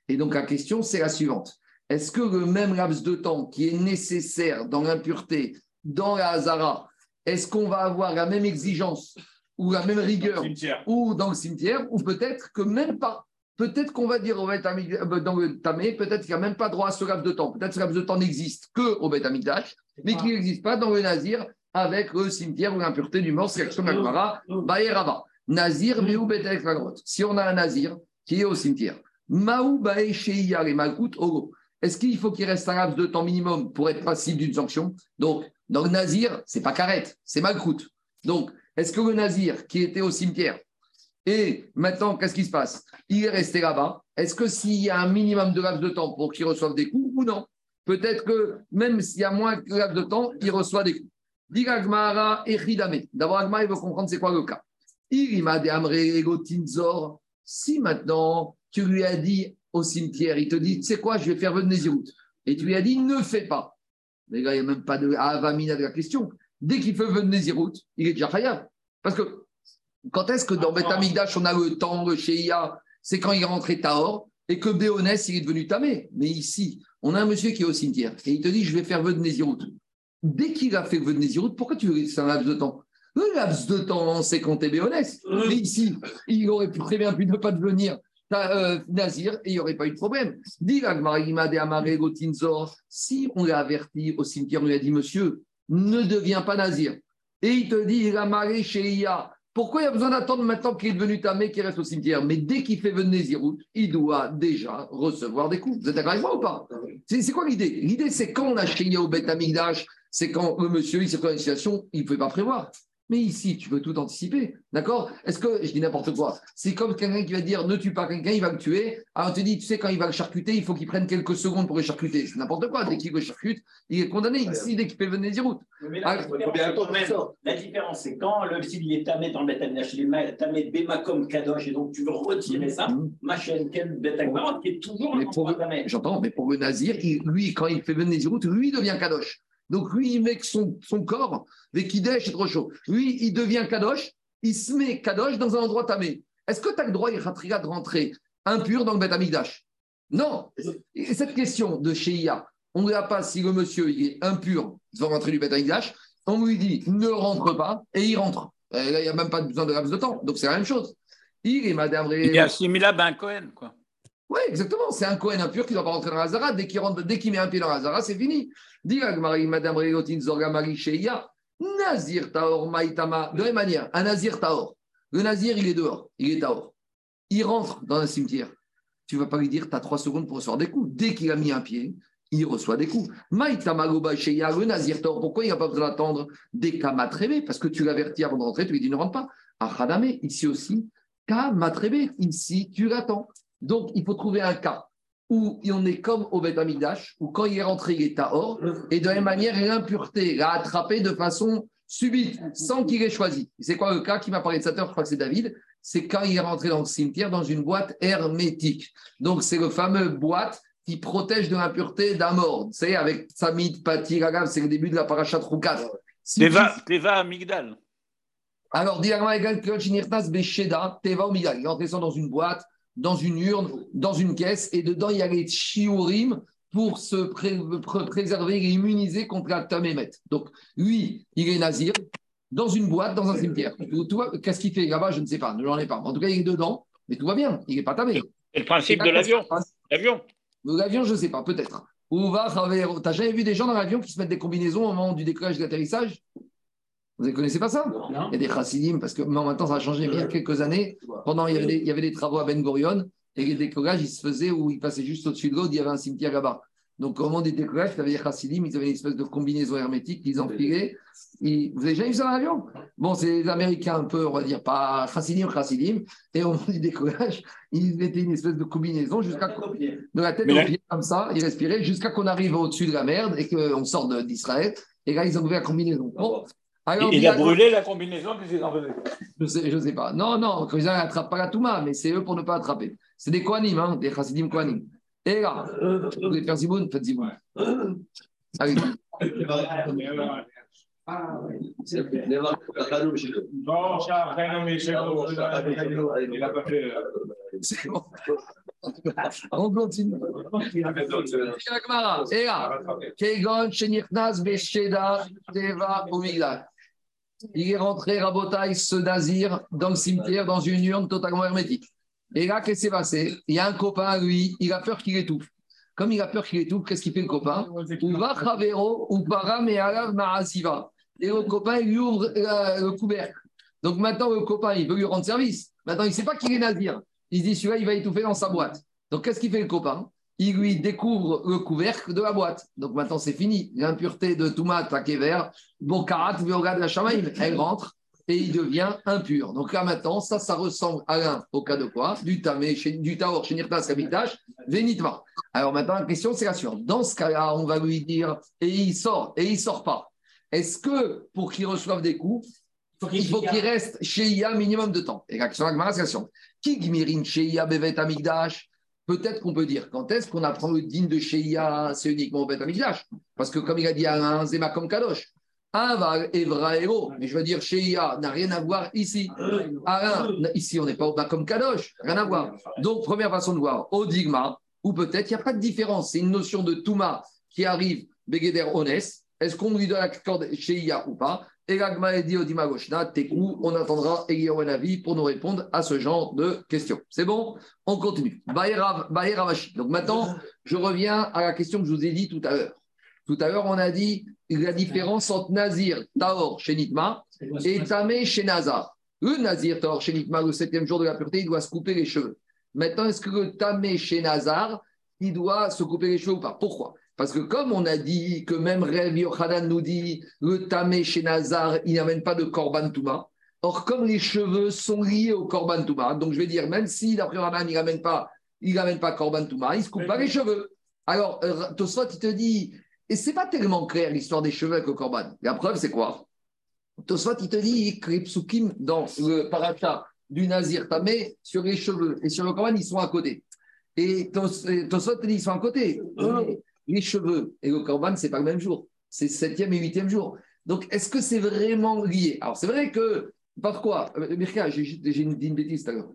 Et donc la question, c'est la suivante. Est-ce que le même laps de temps qui est nécessaire dans l'impureté, dans la Hazara, est-ce qu'on va avoir la même exigence ou la même rigueur Cimetière. ou dans le cimetière, ou peut-être que même pas? Peut-être qu'on va dire au Beth euh, dans le Tamé, peut-être qu'il n'y a même pas droit à ce laps de temps. Peut-être que ce laps de temps n'existe que au Beth Amigdash, mais qu'il n'existe pas dans le Nazir avec le cimetière ou l'impureté du mort, c'est l'action de la Baerava. Nazir, Meou Betek la grotte. Si on a un Nazir qui est au cimetière, Maou et Malkout Ogo. Est-ce qu'il faut qu'il reste un laps de temps minimum pour être passible d'une sanction? Donc, dans le Nazir, c'est pas Karet, c'est Malkout. Donc, est-ce que le Nazir qui était au cimetière et maintenant, qu'est-ce qui se passe? Il est resté là-bas. Est-ce que s'il y a un minimum de laps de temps pour qu'il reçoive des coups ou non? Peut-être que même s'il y a moins de laps de temps, il reçoit des coups. D'abord, Agmara, il veut comprendre c'est quoi le cas. Il m'a dit Amré Ego Tinzor. Si maintenant tu lui as dit au cimetière, il te dit, tu sais quoi, je vais faire venir Nézirut. Et tu lui as dit, ne fais pas. Mais là, il n'y a même pas de Avamina de la question. dès qu'il fait venir Nézirut, il est déjà khayab. Parce que quand est-ce que dans Beth Amikdash, on a le temps, le Sheia, c'est quand il est rentré Tahor, et que Béonès, il est devenu Tamé. Mais ici, on a un monsieur qui est au cimetière, et il te dit, je vais faire de Nézirut. Dès qu'il a fait de Nézirut, pourquoi tu veux c'est un laps de temps? Le laps de temps, c'est quand tu es Béonès. Mais ici, il aurait pu très bien pu ne pas devenir euh, Nazir et il n'y aurait pas eu de problème. Dit l'Agmarima de Amare Gotinzor, si on l'a averti au cimetière, on lui a dit, monsieur, ne deviens pas Nazir. Et il te dit, il a maré chez Ia. Pourquoi il y a besoin d'attendre maintenant qu'il est devenu tamé, qu'il reste au cimetière? Mais dès qu'il fait venir il doit déjà recevoir des coups. Vous êtes d'accord avec moi ou pas? C'est c'est quoi l'idée? L'idée, c'est quand on a chez au Bet Amigdash, c'est quand le monsieur, il s'est dans une situation, il ne pouvait pas prévoir. Mais ici, tu peux tout anticiper. D'accord? Est-ce que, je dis n'importe quoi, c'est comme quelqu'un qui va dire ne tue pas quelqu'un, il va le tuer. Alors on te dit, tu sais, quand il va le charcuter, il faut qu'il prenne quelques secondes pour le charcuter. C'est n'importe quoi. Dès qu'il le charcute, il est condamné. Ici, dès qu'il peut venir des routes. Mais Ah, la, différence, ça. la différence, c'est quand le s'il il est tamé dans le est tamé Bémakom Kadosh, et donc tu veux retirer ça, Mmh. ma chaîne, quel qui est toujours tamé. J'entends, mais pour le Nazir, il- lui, quand il fait venir des routes, lui, il devient Kadosh. Donc lui, il met son, son corps, avec Kidesh, c'est trop chaud. Lui, il devient Kadosh, il se met Kadosh dans un endroit tamé. Est-ce que tu as le droit, Khatriga, de rentrer impur dans le Beth Non. Et cette question de Sheia, on ne l'a pas si le monsieur il est impur devant rentrer du Beth Amikdash, on lui dit ne rentre pas et il rentre. Et il n'y a même pas besoin de laps de temps. Donc c'est la même chose. Il est Madame Il est assimilable à un Cohen, quoi. Oui, exactement. C'est un Cohen impur qui ne doit pas rentrer dans la Zara. Dès qu'il rentre, dès qu'il met un pied dans la Zara, c'est fini. Dis Madame Réotin Zorga Marie Sheia, Nazir Taor Maïtama. De la même manière, un Nazir Taor. Le Nazir, il est dehors, il est Taor. Il rentre dans un cimetière. Tu ne vas pas lui dire, tu as trois secondes pour recevoir des coups. Dès qu'il a mis un pied, il reçoit des coups. Maïtama Goba Sheia, le Nazir Taor, pourquoi il n'a pas besoin d'attendre des Kamatrebe Parce que tu l'avertis avant de rentrer, tu lui dis ne rentre pas. Achadame, ici aussi, Kamatrebe, ici, tu l'attends. Donc, il faut trouver un cas où on est comme au Beth Amikdash, où quand il est rentré, il est Tahor, et de la même manière, l'impureté l'a attrapé de façon subite, sans qu'il ait choisi. C'est quoi le cas qui m'a parlé de à l'heure, je crois que c'est David C'est quand il est rentré dans le cimetière dans une boîte hermétique. Donc, c'est le fameux boîte qui protège de l'impureté d'un mort. C'est avec Samit, Pati, Ragav, c'est le début de la parachat Roukat. Teva, Teva Amigdal. alors, Diagma égal Nirtas Besheda, Teva Omigal. Il est entré ça dans une boîte, dans une urne, dans une caisse, et dedans, il y a les shiurim pour se pré- pré- préserver et immuniser contre la tamémet. Donc, lui, il est nazir, dans une boîte, dans un cimetière. <laughs> Qu'est-ce qu'il fait là-bas? Je ne sais pas, ne j'en ai pas. En tout cas, il est dedans, mais tout va bien, il n'est pas tamé. C'est le principe de l'avion. L'avion. L'avion, je ne sais pas, peut-être. Ou va travers. T'as jamais vu des gens dans l'avion qui se mettent des combinaisons au moment du décollage et de l'atterrissage Vous ne connaissez pas ça Non il y a des chassidim, parce que mais en même temps, ça a changé mais il y a quelques années. Pendant, il y avait des, il y avait des travaux à Ben Gurion, et les décollages, ils se faisaient où ils passaient juste au-dessus de l'autre, il y avait un cimetière là-bas. Donc, au moment des décollages, il y avait des chassidim, ils avaient une espèce de combinaison hermétique qu'ils enfilaient. Ils- Vous avez jamais vu ça dans l'avion? Bon, c'est les Américains un peu, on va dire, pas chassidim, chassidim. Et au moment du décollage, ils mettaient une espèce de combinaison jusqu'à de la tête aux pieds, comme ça, ils respiraient jusqu'à qu'on arrive au-dessus de la merde et qu'on sort de- d'Israël. Et là, ils ont ouvert la combinaison. Bon. Alors, Il a brûlé la combinaison que c'est en faisait. je sais, je sais pas. Non, non, ils n'attrapent pas la Touma, mais c'est eux pour ne pas attraper. C'est des Kohanim, hein, des Chassidim Kohanim. Et là, vous voulez faire Ziboun Faites Ziboun. Allez, non, mais c'est bon, il a pas fait. c'est bon. On continue. Et là, Kegon, Shenichnas, Besheda, Teva, Omigdal. Il est rentré, Rabotaï, ce nazir, dans le cimetière, dans une urne totalement hermétique. Et là, qu'est-ce qui s'est passé? Il y a un copain, lui, il a peur qu'il étouffe. Comme il a peur qu'il étouffe, qu'est-ce qu'il fait le copain? Ou va Chavero, ou alav Ma'aziva. Et le copain, il lui ouvre euh, le couvercle. Donc maintenant, le copain, il veut lui rendre service. Maintenant, il ne sait pas qu'il est nazir. Il se dit, celui-là, il va étouffer dans sa boîte. Donc, qu'est-ce qu'il fait le copain? Il lui découvre le couvercle de la boîte. Donc, maintenant, c'est fini. L'impureté de Touma, Takever, Bokarat, Veogad, la Shamaïm, elle rentre et il devient impur. Donc là, maintenant, ça, ça ressemble à l'un au cas de quoi? Du tamé, du taor, chez Nirtas, Kabitash, Vénitma. Alors maintenant, la question, c'est la suivante. Dans ce cas-là, on va lui dire, et il sort, et il sort pas. Est-ce que pour qu'il reçoive des coups, il faut qu'il reste chez IA minimum de temps? Et la question la Gemara, c'est la suivante. Qui gmirin chez IA bevet amigdash Peut-être qu'on peut dire quand est-ce qu'on apprend le digne de chez IA, c'est uniquement au bet amigdash. Parce que comme il a dit Alain, Zema comme Kadosh. Aval Evraero, mais je veux dire, Sheia n'a rien à voir ici. Ici, on n'est pas comme Kadosh, rien à voir. Donc, première façon de voir, Odigma, ou peut-être il n'y a pas de différence. C'est une notion de Touma qui arrive, Begeder Ones. Est-ce qu'on lui donne la corde Sheia ou pas? Et l'Agma on attendra Eliyahu pour nous répondre à ce genre de questions. C'est bon? On continue. Donc maintenant, je reviens à la question que je vous ai dit tout à l'heure. Tout à l'heure, on a dit la différence entre Nazir, Taor, chez Nitma et Tamé chez Nazar. Le Nazir, Taor, chez Nitma, le septième jour de la pureté, il doit se couper les cheveux. Maintenant, est-ce que Tamé chez Nazar, il doit se couper les cheveux ou pas? Pourquoi? Parce que comme on a dit que même Rev Yochanan nous dit le Tamé chez Nazar, il n'amène pas de Korban Touma. Or, comme les cheveux sont liés au Korban Touma, donc je vais dire, même si d'après Ranan, il n'amène pas, il n'amène pas Korban Touma, il ne se coupe pas les cheveux. Alors, euh, Tosfot, il te dit, et c'est pas tellement clair l'histoire des cheveux avec le korban. La preuve, c'est quoi? Tosfot, il te dit que les psukim dans le paracha du Nazir Tamé, sur les cheveux et sur le korban, ils sont à côté. Et Tosfot te dit ils sont à côté. Les cheveux et le korban, c'est pas le même jour. C'est septième et huitième jour. Donc, est-ce que c'est vraiment lié? Alors, c'est vrai que, pourquoi? Euh, Mirka, j'ai dit une bêtise tout à l'heure.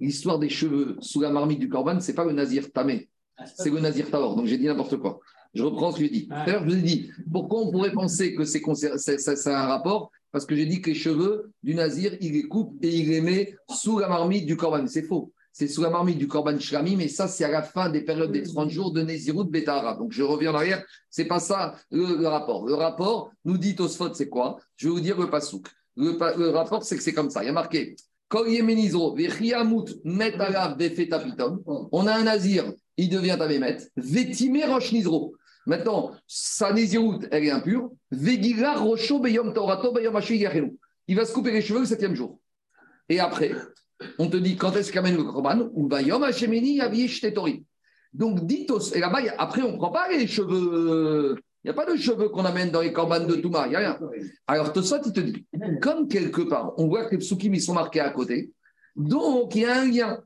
L'histoire des cheveux sous la marmite du korban, c'est pas le Nazir Tamé, Ah, c'est le Nazir Taor. Donc, j'ai dit n'importe quoi. Je reprends ce que j'ai dit. D'ailleurs, je vous ai dit, pourquoi on pourrait penser que c'est un rapport? Parce que j'ai dit que les cheveux du nazir, il les coupe et il les met sous la marmite du korban. C'est faux. C'est sous la marmite du korban shrami, mais ça, c'est à la fin des périodes des 30 jours de Nézirut Betara. Donc, je reviens en arrière. C'est pas ça le, le, rapport. Le rapport, nous dit Tosfot, c'est quoi? Je vais vous dire le pasouk. Le, le rapport, c'est que c'est comme ça. Il y a marqué on a un nazir, il devient Tavémet. Vétimé Roche Nizro. Maintenant, sa Nézirout, elle est impure. Vegila Rocho Beyom Taurato Beyom Il va se couper les cheveux le septième jour. Et après, on te dit quand est-ce qu'il amène le Korban? Ou Bayom Hashemini. Donc, ditos, et là-bas, après, on ne prend pas les cheveux. Il n'y a pas de cheveux qu'on amène dans les corbanes de Touma, il n'y a rien. Alors, Tosot, il te dit, comme quelque part, on voit que les psukim, ils sont marqués à côté, donc il y a un lien.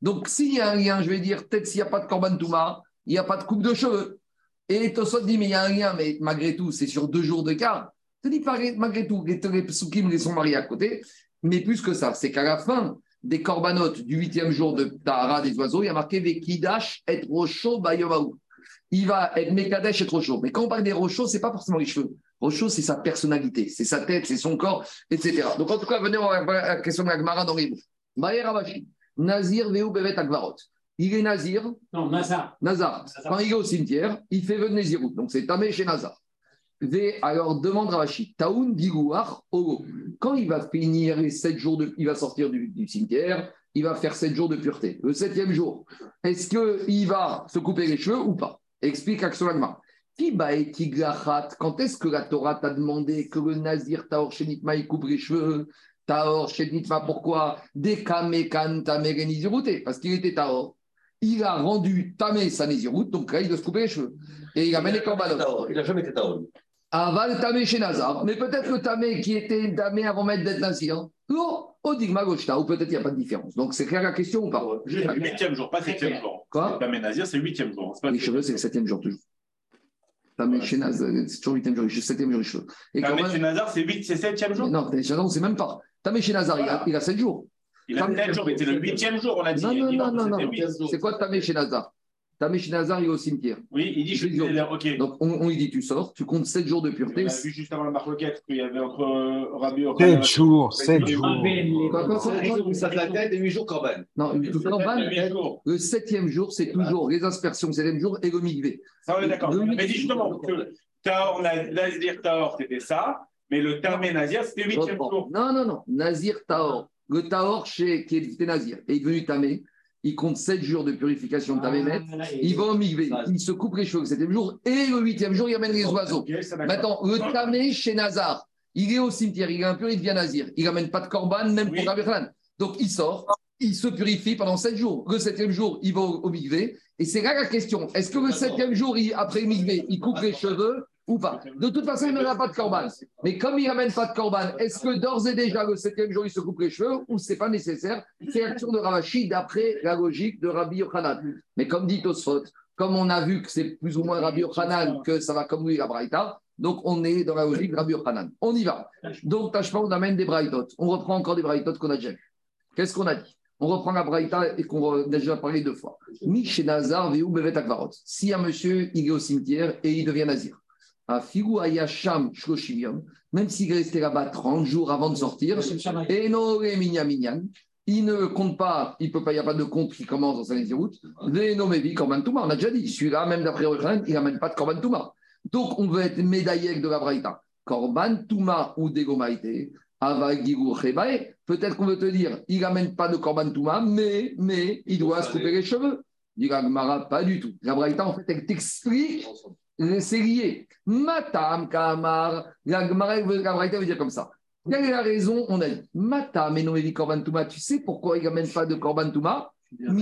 Donc, s'il y a un lien, je vais dire, peut-être s'il n'y a pas de corban Touma, il n'y a pas de coupe de cheveux. Et Tosot dit, mais il y a un lien, mais malgré tout, c'est sur deux jours d'écart. Je te dis, malgré tout, les, les psukim, ils sont mariés à côté, mais plus que ça, c'est qu'à la fin des corbanotes du huitième jour de Tahara des oiseaux, il y a marqué Vekidash et Rocho Bayomaou il va être Mekadesh et Rocho. Mais quand on parle des Rochos, ce n'est pas forcément les cheveux. Rocho, c'est sa personnalité, c'est sa tête, c'est son corps, etc. Donc, en tout cas, venez, on va la question de la dans les mots. Avashi, Nazir Veu Bevet Akvarot. Il est Nazir. Non, Nazar. Nazar. Quand il est au cimetière, il fait venir Nézirut. Donc, c'est Tamé chez Nazar. Alors, demande Ravashi, Taoun Digouar Ogo. Quand il va finir les sept jours, de, il va sortir du, cimetière, il va faire sept jours de pureté. Le septième jour, est-ce qu'il va se couper les cheveux ou pas? Explique Aksolagma. Quand est-ce que la Torah t'a demandé que le Nazir Taor Shenitma il coupe les cheveux? Taor Shenitma, pourquoi? Parce qu'il était Taor. Il a rendu Tamé sa Nézirut, donc là il doit se couper les cheveux. Et il amène les corbanos. Il n'a jamais été Taor. Aval Tamé chez Nazar. Mais peut-être le Tamé qui était Tamé avant même d'être Nazir. Non, au Digma Goshta, ou peut-être il n'y a pas de différence. Donc c'est clair la question ou pas? Juste le huitième jour, pas septième jour. Quoi? Tamé Nazir, c'est le huitième jour. Les cheveux, c'est le septième jour toujours. Tamé chez Nazar, c'est toujours le huitième jour, septième jour les cheveux. Et Tamé chez Nazar, c'est huit, c'est septième jour? Non, non, c'est même pas. Tamé chez Nazar, il, a, il a sept jours. Il a sept jours, mais c'est le huitième jour, on a dit. Non, non, non, non, non. C'est quoi Tamé chez Nazar? Tamé chez Nazar, il est au cimetière. Oui, il dit je suis ok. Donc on, lui dit tu sors, tu comptes 7 jours de pureté. On a vu juste avant la marloquette qu'il y avait entre euh, Rabbi 7 jours, 7 jours. Ça fait la tête et 8 jours Corban. Non, le Corban, le septième jour, c'est toujours les aspersions, le septième jour et le migvé. Ça, on est d'accord. Mais dis justement Taor, Nazir Taor, c'était ça, mais le Tamé Nazir, c'était le huitième jour. Non, non, non. Nazir Taor. Le Taor, chez, qui était Nazir, est devenu Tamé. Il compte 7 jours de purification de Tamémet, il va au Migvé, il se coupe les cheveux le septième jour, et le huitième jour, il amène les oiseaux. Maintenant, le Tamé chez Nazar, il est au cimetière, il est impur, il devient Nazir. Il n'amène pas de corban, même pour Rabbi Donc, il sort, il se purifie pendant 7 jours. Le septième jour, il va au, au Migvé. Et c'est là la question. Est-ce que le septième jour, il, après le Migvé, il coupe les cheveux? Ou pas. De toute façon, il n'aura pas de corban. Mais comme il n'amène pas de corban, est-ce que d'ores et déjà, le septième jour, il se coupe les cheveux ou c'est pas nécessaire? C'est l'action de Ravashi d'après la logique de Rabbi Yochanan. Mais comme dit Tosfot, comme on a vu que c'est plus ou moins Rabbi Yochanan que ça va comme lui la Braïta, Donc, on est dans la logique de Rabbi Yochanan. On y va. Donc, Tachma, on amène des braïtot. On reprend encore des braïtot qu'on a déjà vu. Qu'est-ce qu'on a dit? On reprend la braïta et qu'on a déjà parlé deux fois. Nazar, Veu Bevet. Si un monsieur, il est au cimetière et il devient nazir. À Figu Ayasham Shloshim même s'il est resté là-bas 30 jours avant de sortir, et non, Minyan il ne compte pas, il peut pas, il n'y a pas de compte qui commence dans sa route. Les nommés Korban Touma, on a déjà dit, celui-là, même d'après Rochen, il n'amène pas de Korban Touma. Donc, on veut être médaillé de la Braïta. Korban Touma ou Degomaïté, Peut-être qu'on veut te dire, il n'amène pas de Korban Touma, mais, mais il doit se couper les cheveux. Dit Gmara, pas du tout. La Braïta, en fait, elle t'explique c'est lié. Matam Kamar, la Braïta veut dire comme ça. Quelle est la raison On a dit Matam et non Korban Touma. Tu sais pourquoi il n'amène pas de Korban Touma? Donc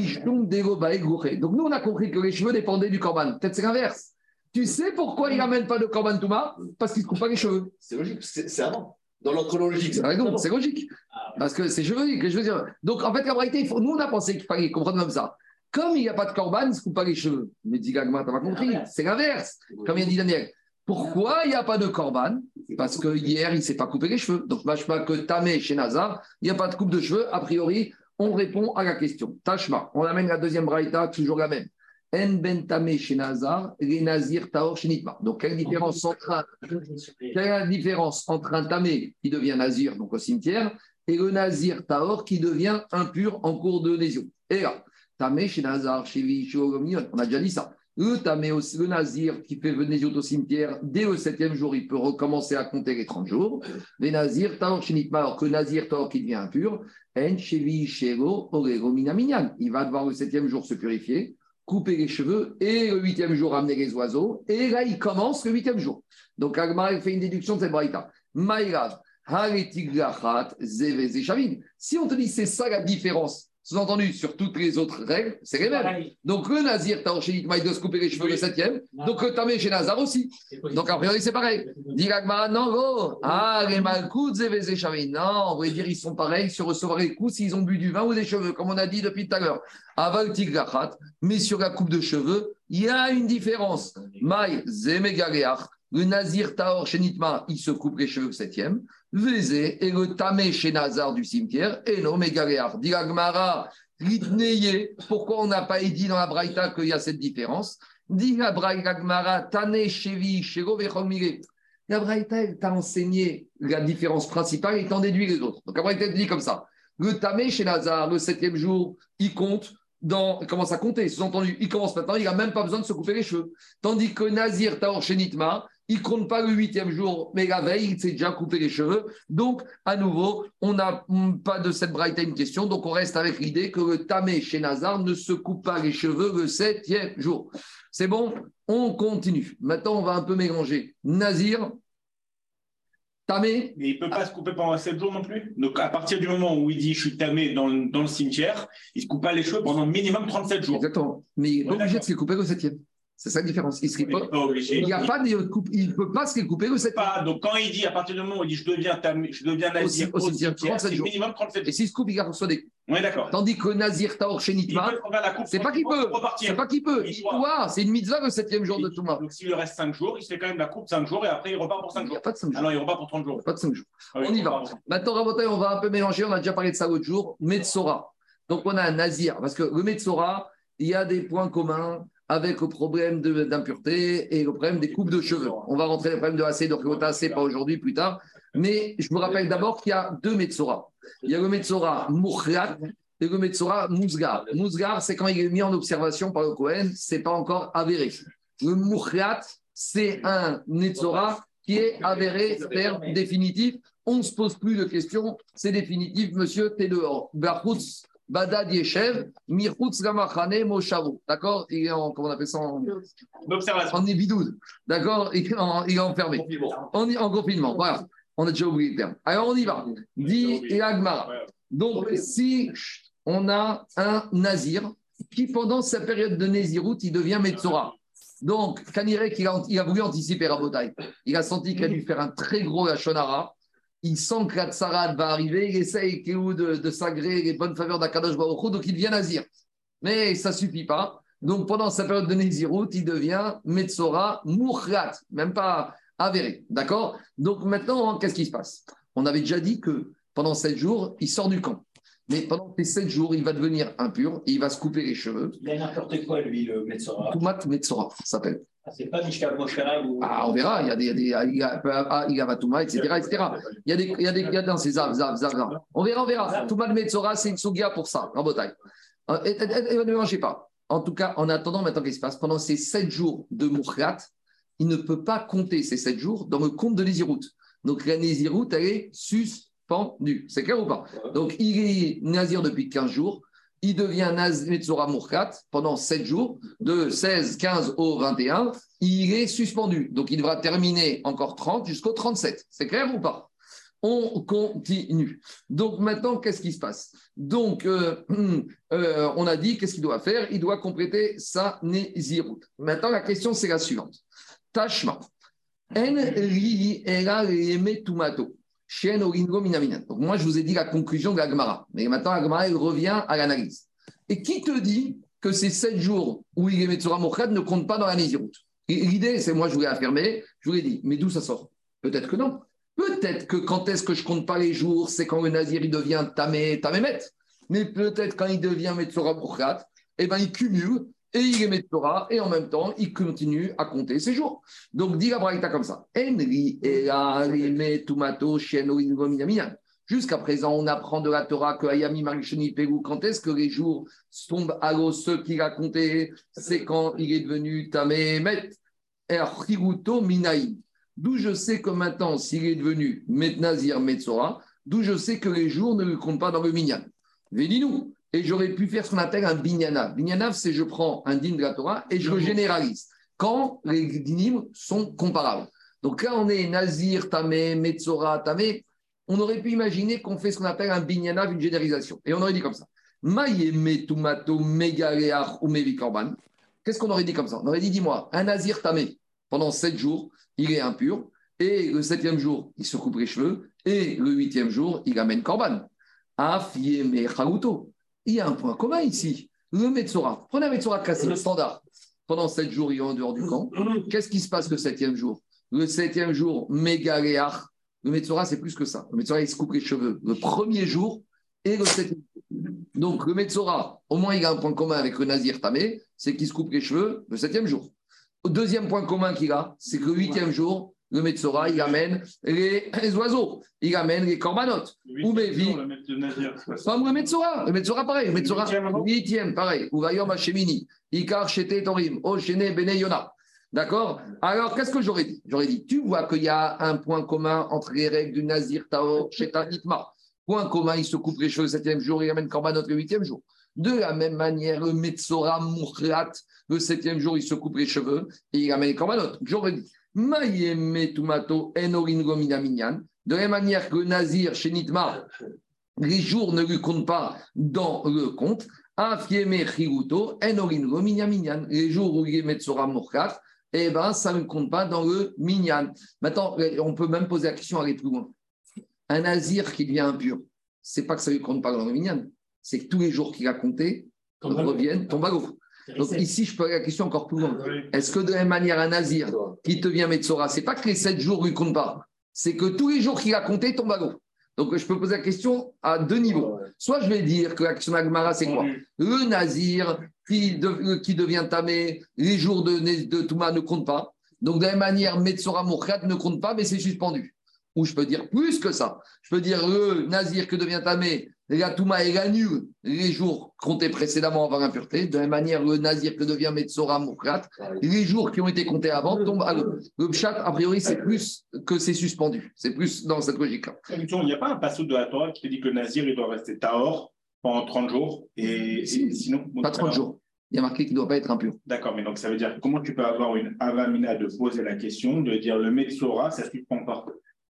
nous, on a compris que les cheveux dépendaient du Korban. Peut-être c'est l'inverse. Tu sais pourquoi il n'amène pas de Korban Touma? Parce qu'il ne coupe pas les cheveux. C'est logique, c'est avant. Dans l'ordre chronologique. C'est logique. Parce que c'est cheveux je veux dire? Donc en fait, la Braïta, nous, on a pensé qu'il fallait comprendre comme ça. Comme il n'y a pas de corban, il ne se coupe pas les cheveux. Mais dit Gagma, tu n'as pas compris. C'est l'inverse, comme il a dit Daniel. Pourquoi il n'y a pas de corban? Parce que hier, il ne s'est pas coupé les cheveux. Donc, pas que Tamé chez Nazar, il n'y a pas de coupe de cheveux. A priori, on répond à la question. Tashma, on amène la deuxième braïta, toujours la même. En ben tamé chez Nazar, les nazir taor chez Donc, quelle différence entre un, quelle différence entre un tamé qui devient nazir, donc au cimetière, et le nazir taor qui devient impur en cours de lésion? Et là, Tamé chez Nazar, chez on a déjà dit ça. Le le nazir qui fait venir au cimetière, dès le septième jour, il peut recommencer à compter les 30 jours. Les nazirs, alors que nazir, taor qui devient impur, en chevi, shego, minyan. Il va devoir le septième jour se purifier, couper les cheveux, et le huitième jour amener les oiseaux, et là, il commence le huitième jour. Donc, Agmar fait une déduction de cette braïta. Si on te dit c'est ça la différence sous-entendu, sur toutes les autres règles, c'est les mêmes. Donc le Nazir, Taorchénit, il doit se couper les cheveux le septième. Donc le Tamé chez Nazar aussi. Donc a priori, c'est pareil. Dit non. Ah, les Zévézé, Non, on va dire, ils sont pareils sur recevoir les coups s'ils ont bu du vin ou des cheveux, comme on a dit depuis tout à l'heure. Aval mais sur la coupe de cheveux, il y a une différence. Maï, Zémégaléach. Le Nazir Taor chez Nitma, il se coupe les cheveux le septième. Vézé et le Tamé chez Nazar du cimetière. Et non, Mégaléar. Diragmara. Pourquoi on n'a pas dit dans la Braïta qu'il y a cette différence? La Tane Chevi, La Braïta, elle t'a enseigné la différence principale et t'en déduit les autres. Donc la Braïta dit comme ça. Le Tamé chez Nazar, le septième jour, il compte dans, il commence à compter. Sous-entendu, il commence maintenant, il n'a même pas besoin de se couper les cheveux. Tandis que Nazir Taor chez Nitma, il ne compte pas le huitième jour, mais la veille, il s'est déjà coupé les cheveux. Donc, à nouveau, on n'a pas de cette braïta une question. Donc, on reste avec l'idée que le tamé chez Nazar ne se coupe pas les cheveux le septième jour. C'est bon On continue. Maintenant, on va un peu mélanger. Nazir, tamé. Mais il ne peut pas se couper pendant sept jours non plus? Donc, à partir du moment où il dit je suis tamé dans le, dans le cimetière, il ne se coupe pas les cheveux pendant minimum 37 jours. Exactement. Mais il n'est obligé de se couper le septième. C'est ça la différence. Il ne il a pas de coupe, il peut pas se couper le 7 pas. Donc quand il dit, à partir du moment où il dit je deviens, je deviens nazir, au, cimetière, c'est minimum 37 jours. Et s'il se coupe, il reçoit des oui, d'accord. Tandis que Nazir Taor chez Nitma, c'est pas qu'il peut. C'est pas qu'il peut. Il doit. C'est une mitzvah le septième jour de Touma. Donc s'il lui reste 5 jours, il se fait quand même la coupe 5 jours et après il repart pour 5 jours. Il n'y a pas de 5 jours. Alors il repart pour 30 jours. Pas de 5 jours. Ah on y va. Maintenant, Rabotai, on va un peu mélanger. On a déjà parlé de ça l'autre jour. Metzora. Donc on a un Nazir. Parce que le Metzora, il y a des points communs avec le problème d'impureté et le problème des coupes de cheveux. On va rentrer dans le problème de AC, donc AC, pas aujourd'hui, plus tard. Mais je me rappelle d'abord qu'il y a deux Metzora. Il y a le Metzora Mouchrat et le Metzora Mousgar. Mousgar, c'est quand il est mis en observation par le Cohen, c'est pas encore avéré. Le Mouchrat, c'est un Metzora qui est avéré, faire définitif. On ne se pose plus de questions, c'est définitif, monsieur, t'es dehors. Badad Yeshev, Mirhutz Gamachane Moshavu. D'accord? Il est en, comment on appelle ça En, observation. En ébidoud. D'accord? Il, il, est enfermé. On est en confinement. Voilà. On a déjà oublié le terme. Alors on y va. Dit Agmara. Donc, si on a un nazir qui, pendant sa période de Nézirut, il devient Metzora. Donc, Kanirek, il a, il a voulu anticiper Rabotai. Il a senti qu'il a dû faire un très gros Lachonara il sent que la va arriver, il essaye de, de s'agréer les bonnes faveurs d'Akadosh Baruch donc il devient nazir. Mais ça ne suffit pas. Donc pendant sa période de Nézirut, il devient Metzora Mouchrat, même pas avéré. D'accord? Donc maintenant, qu'est-ce qui se passe? On avait déjà dit que pendant sept jours, il sort du camp. Mais pendant ces sept jours, il va devenir impur et il va se couper les cheveux. Il a n'importe quoi, lui, le Metzora. Toumat Metzora, ça s'appelle. Ah, C'est pas Mishka ou. Ah, on verra, il y a des, il y a il y a, ah, il y a Vatuma, etc., etc. Il y a des, il y a des, il y a dans ces zav, zav, zav. On verra, on verra. Toumat Metzora, c'est une sougia pour ça, en Bretagne. Euh, et- Ne mélangez pas. En tout cas, en attendant maintenant qu'est-ce qui se passe, pendant ces sept jours de Moukhat, il ne peut pas compter ces sept jours dans le compte de Nézirut. Donc la Nézirut, elle est suspendue. C'est clair ou pas? Donc il est Nazir depuis 15 jours. Il devient Naz Metzora pendant 7 jours, de 16, 15 au 21. Il est suspendu. Donc il devra terminer encore 30 jusqu'au 37. C'est clair ou pas? On continue. Donc maintenant, qu'est-ce qui se passe? Donc, euh, euh, on a dit qu'est-ce qu'il doit faire? Il doit compléter sa Nézirut. Maintenant, la question, c'est la suivante. Tashma. En ri era tumato. Shen oringo minaminan. Donc, moi, je vous ai dit la conclusion de la Gemara. Mais maintenant, la Gemara, elle revient à l'analyse. Et qui te dit que ces sept jours où il est Metzora Mochad ne comptent pas dans la Nézirut L'idée, c'est moi, je voulais affirmer, je vous l'ai dit, mais d'où ça sort? Peut-être que non. Peut-être que quand est-ce que je compte pas les jours, c'est quand le Nazir il devient tamé, tamémet. Mais peut-être quand il devient Metzora Mochad, eh ben, il cumule et il est Metzora et en même temps, il continue à compter ses jours. Donc, dit la Braïta comme ça. Enri tumato. Jusqu'à présent, on apprend de la Torah que Ayami Marishoni Pérou, quand est-ce que les jours tombent à l'eau, ceux qu'il a c'est quand il est devenu Tamémet, Erchiruto Minaïm. D'où je sais que maintenant, s'il est devenu Metnazir Metzora, d'où je sais que les jours ne lui comptent pas dans le Minyan. Védinou. Et j'aurais pu faire ce qu'on appelle un binyanav. Binyanav, c'est je prends un din de la Torah et je le généralise quand les dinim sont comparables. Donc là, on est Nazir, Tamé, Metzora, Tamé. On aurait pu imaginer qu'on fait ce qu'on appelle un binyanav, une généralisation. Et on aurait dit comme ça. Qu'est-ce qu'on aurait dit comme ça? On aurait dit, dis-moi, un Nazir Tamé, pendant sept jours, il est impur. Et le septième jour, il se coupe les cheveux. Et le huitième jour, il amène korban. Afieme charuto. Il y a un point commun ici. Le Metzora. Prenez un Metzora classique, standard. Pendant sept jours, il est en dehors du camp. Qu'est-ce qui se passe le septième jour? Le septième jour, Mégaléach. Le Metzora, c'est plus que ça. Le Metzora, il se coupe les cheveux le premier jour et le septième jour. Donc, le Metzora, au moins, il a un point commun avec le Nazir Tamé, c'est qu'il se coupe les cheveux le septième jour. Le deuxième point commun qu'il a, c'est que le huitième jour, le Metzora, il amène les, les oiseaux, il amène les corbanotes. Ou. Le ça. Pas moi, Metzora. Le Metzora, pareil. Le Metzora, Huitième, pareil. Ou Vayom Hashemini? Ikar Shete Torim. Oshene Bene Yona. D'accord? Alors, qu'est-ce que j'aurais dit? J'aurais dit, tu vois qu'il y a un point commun entre les règles du Nazir, Taor, Sheta, Itma. Point commun, il se coupe les cheveux le septième jour, il amène Korbanot le huitième jour. De la même manière, le Metzora le septième jour, il se coupe les cheveux et il amène Korbanot. J'aurais dit, De la même manière que le Nazir, chez Nitma, les jours ne lui comptent pas dans le compte. Les jours où il est Metzora Mouchrat, eh ben, ça ne compte pas dans le minyan. Maintenant, on peut même poser la question, aller plus loin. Un nazir qui devient impur, c'est pas que ça ne lui compte pas dans le minyan, c'est que tous les jours qu'il a compté Tombe à l'eau. reviennent, tombent à l'eau. Donc ici, je aller la question encore plus loin. Est-ce que de la même manière, un nazir qui devient Metzora, c'est pas que les sept jours ne lui comptent pas, c'est que tous les jours qu'il a compté tombent à l'eau. Donc je peux poser la question à deux niveaux. Soit je vais dire que l'action d'Agmara, c'est quoi? Le nazir qui, de- qui devient tamé, les jours de, de Touma ne comptent pas. Donc, de la même manière, Metzora Moukhat ne compte pas, mais c'est suspendu. Ou je peux dire plus que ça. Je peux dire le nazir qui devient tamé, la Touma, annule les jours comptés précédemment avant l'impureté. De la même manière, le nazir qui devient Metzora Moukhat, les jours qui ont été comptés avant tombent à l'eau. Le pshat, a priori, c'est plus que c'est suspendu. C'est plus dans cette logique-là. Il n'y a pas un passage de la Torah qui te dit que le Nazir, il doit rester Tahor pendant 30 jours et, et sinon. Pas 30 jours. Il y a marqué qu'il ne doit pas être impur. D'accord, mais donc ça veut dire comment tu peux avoir une avamina de poser la question, de dire le Metzora, ça ne suspend pas.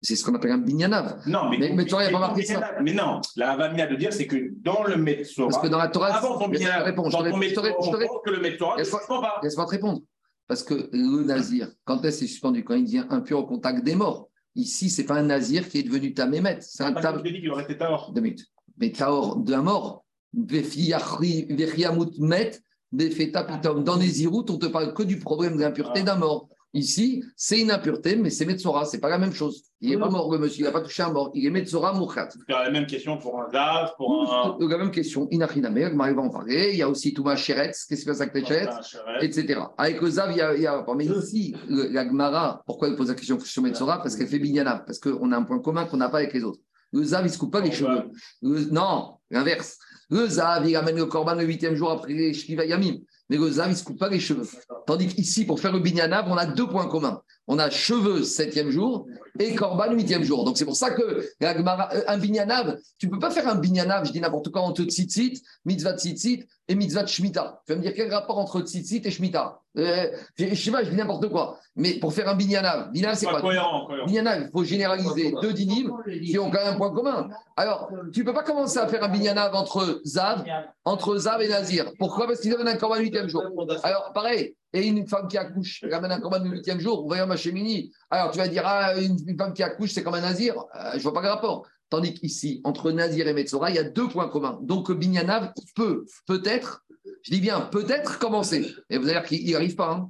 C'est ce qu'on appelle un binyanav. Non, mais, Mais Metzora, il n'y a pas marqué ça. Mais non, la avamina de dire, c'est que dans le Metzora, Parce que dans la Torah, avant ton binyanav, répondre, je réponds, je te réponds, Laisse-moi- suspend pas. Laisse-moi te répondre. Parce que le nazir, quand est-ce qu'il est suspendu? Quand il devient impur au contact des morts. Ici, ce n'est pas un nazir qui est devenu tamémet. C'est un Parce que tam. je dit qu'il doit rester Tahor. Deux minutes. Mais taor d'un mort. Vechiamut met, Befeta pitom. Dans les Iroutes, on ne te parle que du problème de l'impureté d'un mort. Ici, c'est une impureté, mais c'est Metzora, c'est pas la même chose. Il n'est pas mort, le monsieur, il n'a pas touché un mort. Il est Metzora Mouchat. C'est la même question pour un Zav, pour un. La même question, Inachiname, Marie va en parler. Il y a aussi Touma Sheretz, qu'est-ce qui se passe avec Sheretz, etc. Avec le Zav, il y a. il y a... Mais ici, le- la Gemara, pourquoi elle pose la question sur Metzora? Parce qu'elle fait Binyanav, parce qu'on a un point commun qu'on n'a pas avec les autres. Le Zav, il ne se coupe pas les cheveux. Le- Non, l'inverse. Le Zav, il amène le Corban le huitième jour après les Shkiva Yamim. Mais le Zav, il ne se coupe pas les cheveux. Tandis qu'ici, pour faire le Binyanav, on a deux points communs. On a cheveux septième jour et Corban huitième jour. Donc c'est pour ça que euh, un Binyanav, tu ne peux pas faire un Binyanav, je dis n'importe quoi, entre Tzitzit, Mitzvah Tzitzit et Mitzvah Shemitah. Tu vas me dire quel rapport entre Tzitzit et Shemitah euh, Je ne sais pas, je dis n'importe quoi. Mais pour faire un Binyanav, Binyanav, c'est Pas quoi? cohérent, cohérent. Binyanav, il faut généraliser deux dynimes qui ont quand même un point commun. Alors, tu ne peux pas commencer à faire un Binyanav entre Zav, entre Zav et Nazir. Pourquoi? Parce qu'ils donnent un corban huitième jour. Alors, pareil, et une femme qui accouche, ramène un corban le huitième jour, voyez ma chémini. Alors, tu vas dire, ah, une, femme qui accouche, c'est comme un Nazir. Euh, je ne vois pas le rapport. Tandis qu'ici, entre Nazir et Metzora, il y a deux points communs. Donc, Binyanav peut, peut-être, je dis bien, peut-être commencer. Et vous allez dire qu'il n'y arrive pas. hein.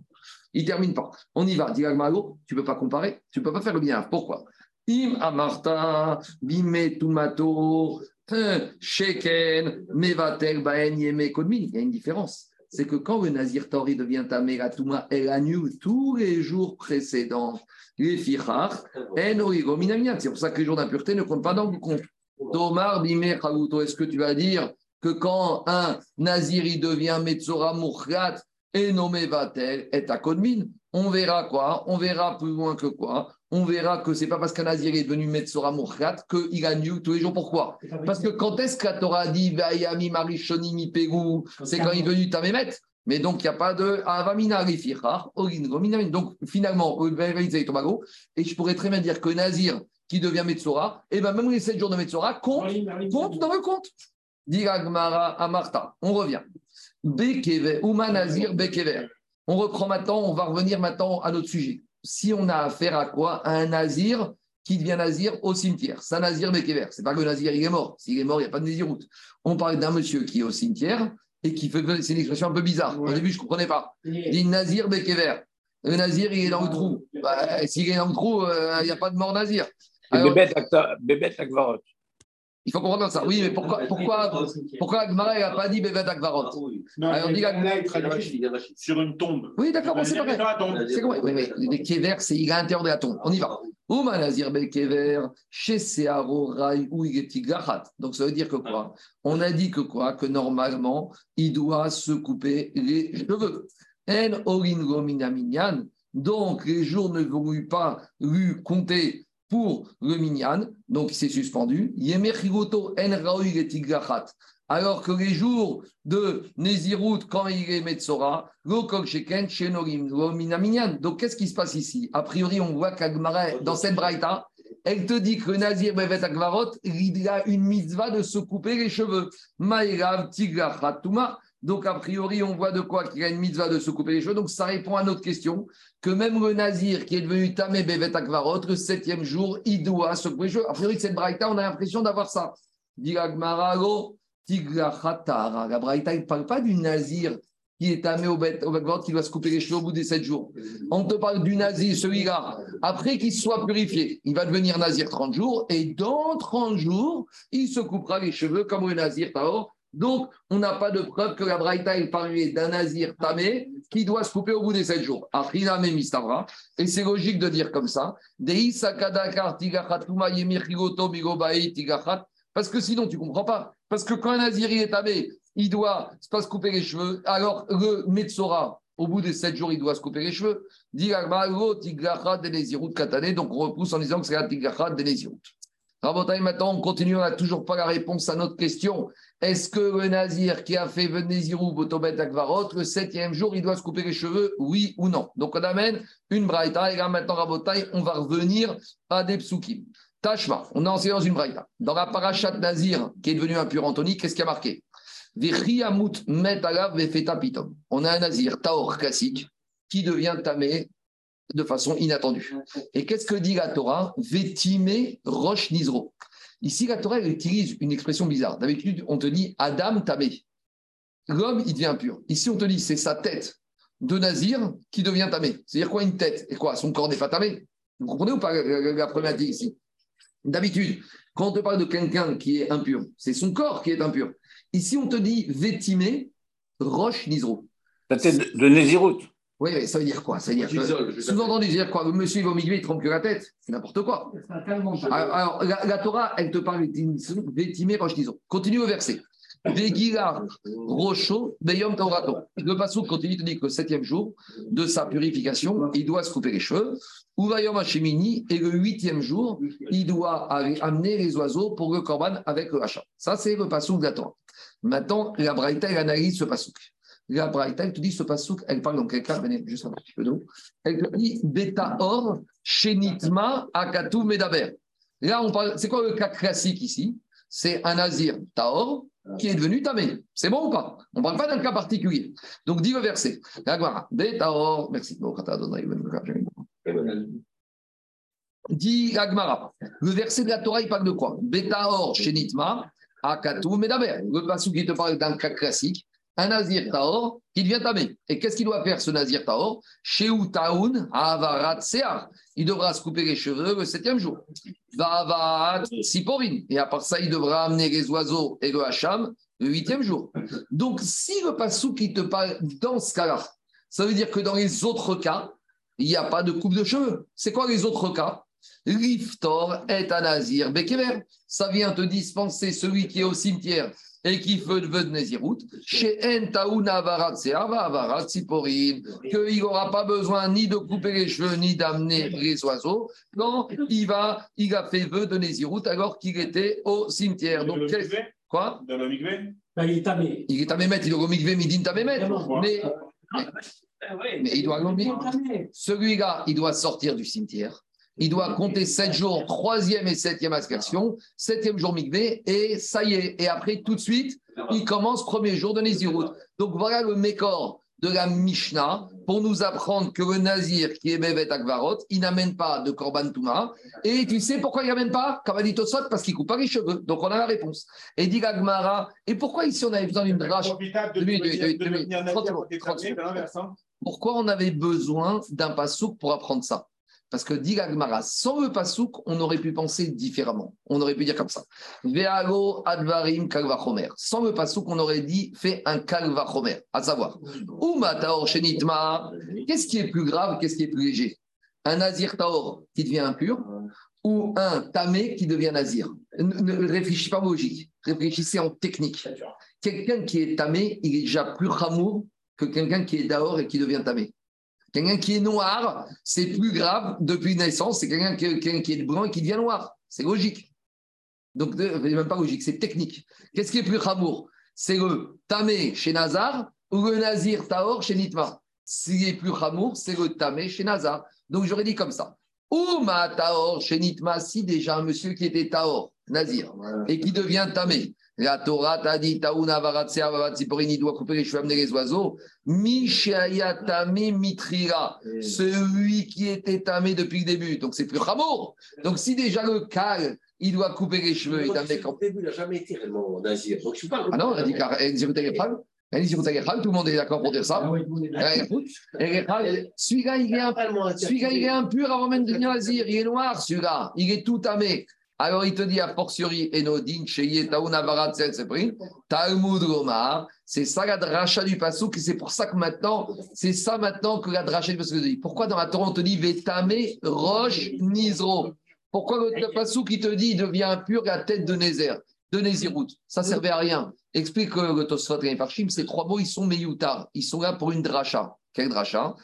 Il ne termine pas. On y va. Dis tu ne peux pas comparer. Tu ne peux pas faire le Binyanav. Pourquoi? Im Amarta, Bime Tumato, hein, Sheken, Mevatel, Baen, Yeme. Il y a une différence. C'est que quand le Nazir Tori devient Tamer Touma El Agnew, tous les jours précédents, les Fichar, Minamian. C'est pour ça que les jours d'impureté ne comptent pas dans le compte. Tomar, Chaluto, est-ce que tu vas dire que quand un Nazir il devient Metzora Mouchrat et nommé Vatel est à Kodmin, on verra quoi? On verra plus loin que quoi? On verra que c'est pas parce qu'un Nazir est devenu Metzora Mouchrat qu'il a nu tous les jours. Pourquoi? Parce que quand est-ce que la Torah dit Vayami Marishoni mi C'est quand il est venu Tamémet. Mais donc, il n'y a pas de Avamina. Donc, finalement, et Tobago, et je pourrais très bien dire que Nazir qui devient Metzora, et bien même les 7 jours de Metzora comptent compte dans le compte. Dit Martha. On revient. Bekever, Uma Nazir Bekever. On reprend maintenant, on va revenir maintenant à notre sujet. Si on a affaire à quoi? À un Nazir qui devient Nazir au cimetière. C'est un Nazir Bekever. C'est pas que le Nazir il est mort. S'il est mort, il n'y a pas de Naziroute. On parle d'un monsieur qui est au cimetière et qui fait. C'est une expression un peu bizarre. Au début, je ne comprenais pas. Il dit Nazir Bekever. Le Nazir, il est dans le trou. Bah, S'il est dans le trou, euh, il n'y a pas de mort Nazir. Alors, Bébête. Il faut comprendre ça. Oui, mais pourquoi, pourquoi, pourquoi Agmara n'a pas dit Bevet Akvarot Alors, on dit sur une tombe. Oui, d'accord, bon, c'est la tombe. C'est quoi Oui, mais les kever, c'est il est à l'intérieur de la tombe. On y va. Ouma Nazir Bel kever, chez Searo Rai ou. Donc ça veut dire que quoi? On a dit que quoi? Que normalement, il doit se couper les cheveux. En Oringo Minaminyan. Donc les jours ne vont pas lui compter pour le minyan, donc il s'est suspendu. Alors que les jours de Nézirut, quand il est Metzora. Donc, qu'est-ce qui se passe ici? A priori, on voit qu'Agmara, dans cette braïta, elle te dit que Nazir Bevet Akvarot, il a une mitzvah de se couper les cheveux. Maïrav, Tigra, Khatuma. Donc, a priori, on voit de quoi qu'il a une mitzvah de se couper les cheveux. Donc, ça répond à notre question que même le Nazir qui est devenu Tamé Bevet Akvarot, le septième jour, il doit se couper les cheveux. A priori, cette braïta, on a l'impression d'avoir ça. La braïta, il ne parle pas du Nazir qui est tamé au bête, qui doit se couper les cheveux au bout des sept jours. On te parle du nazir, celui-là, après qu'il soit purifié, il va devenir nazir 30 jours, et dans 30 jours, il se coupera les cheveux comme le nazir Taor. Donc, on n'a pas de preuve que la Braïta est parlé d'un nazir tamé qui doit se couper au bout des sept jours. Et c'est logique de dire comme ça. Parce que sinon, tu ne comprends pas. Parce que quand un nazir est tamé, il doit pas se couper les cheveux. Alors, le Metzora, au bout des sept jours, il doit se couper les cheveux. Donc, on repousse en disant que c'est la Tigrachat de Nézirut. Rabotai, maintenant, on continue. On n'a toujours pas la réponse à notre question. Est-ce que le Nazir qui a fait Nézirut Botobet Akvarot, le septième jour, il doit se couper les cheveux Oui ou non? Donc, on amène une braïta. Et là, maintenant, Rabotai, on va revenir à des psukim. Tashma, on a enseigné dans une braïta. Dans la parachat Nazir, qui est devenu impur Anthony, qu'est-ce qui a marqué? On a un nazir, Taor classique, qui devient tamé de façon inattendue. Et qu'est-ce que dit la Torah? Vétimé roche nizro. Ici, la Torah utilise une expression bizarre. D'habitude, on te dit Adam tamé. L'homme, il devient impur. Ici, on te dit c'est sa tête. de Nazir qui devient tamé. C'est-à-dire quoi une tête Et quoi? Son corps n'est pas tamé. Vous comprenez ou pas la, problématique ici? D'habitude, quand on te parle de quelqu'un qui est impur, c'est son corps qui est impur. Ici, on te dit vétimé, roche, nisro. La tête de, de Nézirut. Oui, mais ça veut dire quoi? Ça veut dire que, sous-entendu, dire quoi? Le monsieur, il va au milieu, il trompe que la tête. C'est n'importe quoi. Alors, alors, la, la Torah, elle te parle de vétimé, roche, nisro. Continue au verset. <laughs> Vegila, rocho, beyom taurato. Le passage continue, te dit que le septième jour de sa purification, il doit se couper les cheveux. Uvayom Hashemini, et le huitième jour, il doit aller amener les oiseaux pour le korban avec le hachat. Ça, c'est le passouk de la Torah. Maintenant, la Braïta, elle analyse ce passouk. La Braïta, elle te dit ce passouk, elle parle dans quel cas Venez, juste un petit peu d'eau. Elle te dit Beta or, Shenitma, Akatu, Medaber. Là, on parle, c'est quoi le cas classique ici? C'est un nazir Taor qui est devenu Tamé. C'est bon ou pas? On ne parle pas d'un cas particulier. Donc, dis le verset. La Gemara, Betaor, merci. Il Dit la Gemara. Le verset de la Torah, il parle de quoi? Betaor, Shenitma, Akatu, Medaber. Le passage qui te parle d'un cas classique. Un nazir Taor qui devient Tamé. Et qu'est-ce qu'il doit faire ce nazir Taor Sheu Taoun, Avarat Sear. Il devra se couper les cheveux le septième jour. Vavat Siporin. Et à part ça, il devra amener les oiseaux et le hacham le huitième jour. Donc, si le passou qui te parle dans ce cas-là, ça veut dire que dans les autres cas, il n'y a pas de coupe de cheveux. C'est quoi les autres cas? Riftor est un nazir Bekever. Ça vient te dispenser celui qui est au cimetière et qui veut de Nézirout, chez Entaouna Avarat Siporin, qu'il n'aura pas besoin ni de couper les cheveux ni d'amener les oiseaux. Non, il va, il a fait vœu de Nézirout alors qu'il était au cimetière. Donc, quoi Dans le mikvé Ben, il est tamé. Il est à Mémet, il est au Mikvé, Midin Tamémet. Évidemment. Mais, Ah mais il doit aller au il Mikvé. tamé. Celui-là, il doit sortir du cimetière. Il doit compter sept jours, troisième et septième aspersion, septième jour Mikvé, et ça y est. Et après, tout de suite, il commence premier jour de Nézirut. Donc voilà le mécor de la Mishnah pour nous apprendre que le Nazir qui est Bevet Akvarot, il n'amène pas de Korban Touma. Et tu sais pourquoi il n'amène pas? Comme a dit Tosot, parce qu'il ne coupe pas les cheveux. Donc on a la réponse. Et dit Gagmara, et pourquoi ici on avait besoin d'une drache? hein. Pourquoi on avait besoin d'un pasouk pour apprendre ça? Parce que dit Gagmara, sans le pasouk, on aurait pu penser différemment. On aurait pu dire comme ça. Vealo advarim kalvachomer. Sans le pasouk, on aurait dit fait un kalvachomer, à savoir. Uma taor shenitma. Qu'est-ce qui est plus grave Qu'est-ce qui est plus léger? Un nazir taor qui devient impur ou un tamé qui devient nazir? Ne, ne réfléchissez pas en logique, réfléchissez en technique. Quelqu'un qui est tamé, il est déjà plus ramour que quelqu'un qui est dehors et qui devient tamé. Quelqu'un qui est noir, c'est plus grave depuis naissance, c'est quelqu'un qui, est blanc et qui devient noir. C'est logique. Donc, même pas logique, c'est technique. Qu'est-ce qui est plus ramour C'est le tamé chez Nazar ou le nazir taor chez Nitma Ce qui est plus ramour, c'est le tamé chez Nazar. Donc, j'aurais dit comme ça. Ou ma taor chez Nitma, si déjà un monsieur qui était taor, nazir, et qui devient tamé. La Torah t'a dit Taouna il doit couper les cheveux, amener les oiseaux. Mishaya Tamé Mitrira, celui qui était tamé depuis le début. Donc c'est plus Ramour. Donc si déjà le cal, il doit couper les cheveux, il t'amener Au début, il n'a jamais été réellement nazir. Donc, je parle. Ah non, on a dit qu'El tout le monde est d'accord pour dire ça. Ah oui, tout le monde est d'accord. El- Celui-là, il est il impur avant même de devenir nazir. Il est noir, celui-là. Il est tout tamé. Alors, il te dit, a fortiori, Enodin, Sheye, Taouna, Varat, Seprin, Talmud, Gomar. C'est ça la dracha du Passouk. et C'est pour ça que maintenant, c'est ça maintenant que la dracha du Passouk dit. Pourquoi dans la Torah, on te dit, Vétamé, Roche, Nizro? Pourquoi le, Passouk, il te dit, il devient impur la tête de Nézer, de Nézirout Ça servait à rien. Explique que le Tosfot et Parchim, ces trois mots, ils sont meyoutar. Ils sont là pour une dracha. Quelle dracha?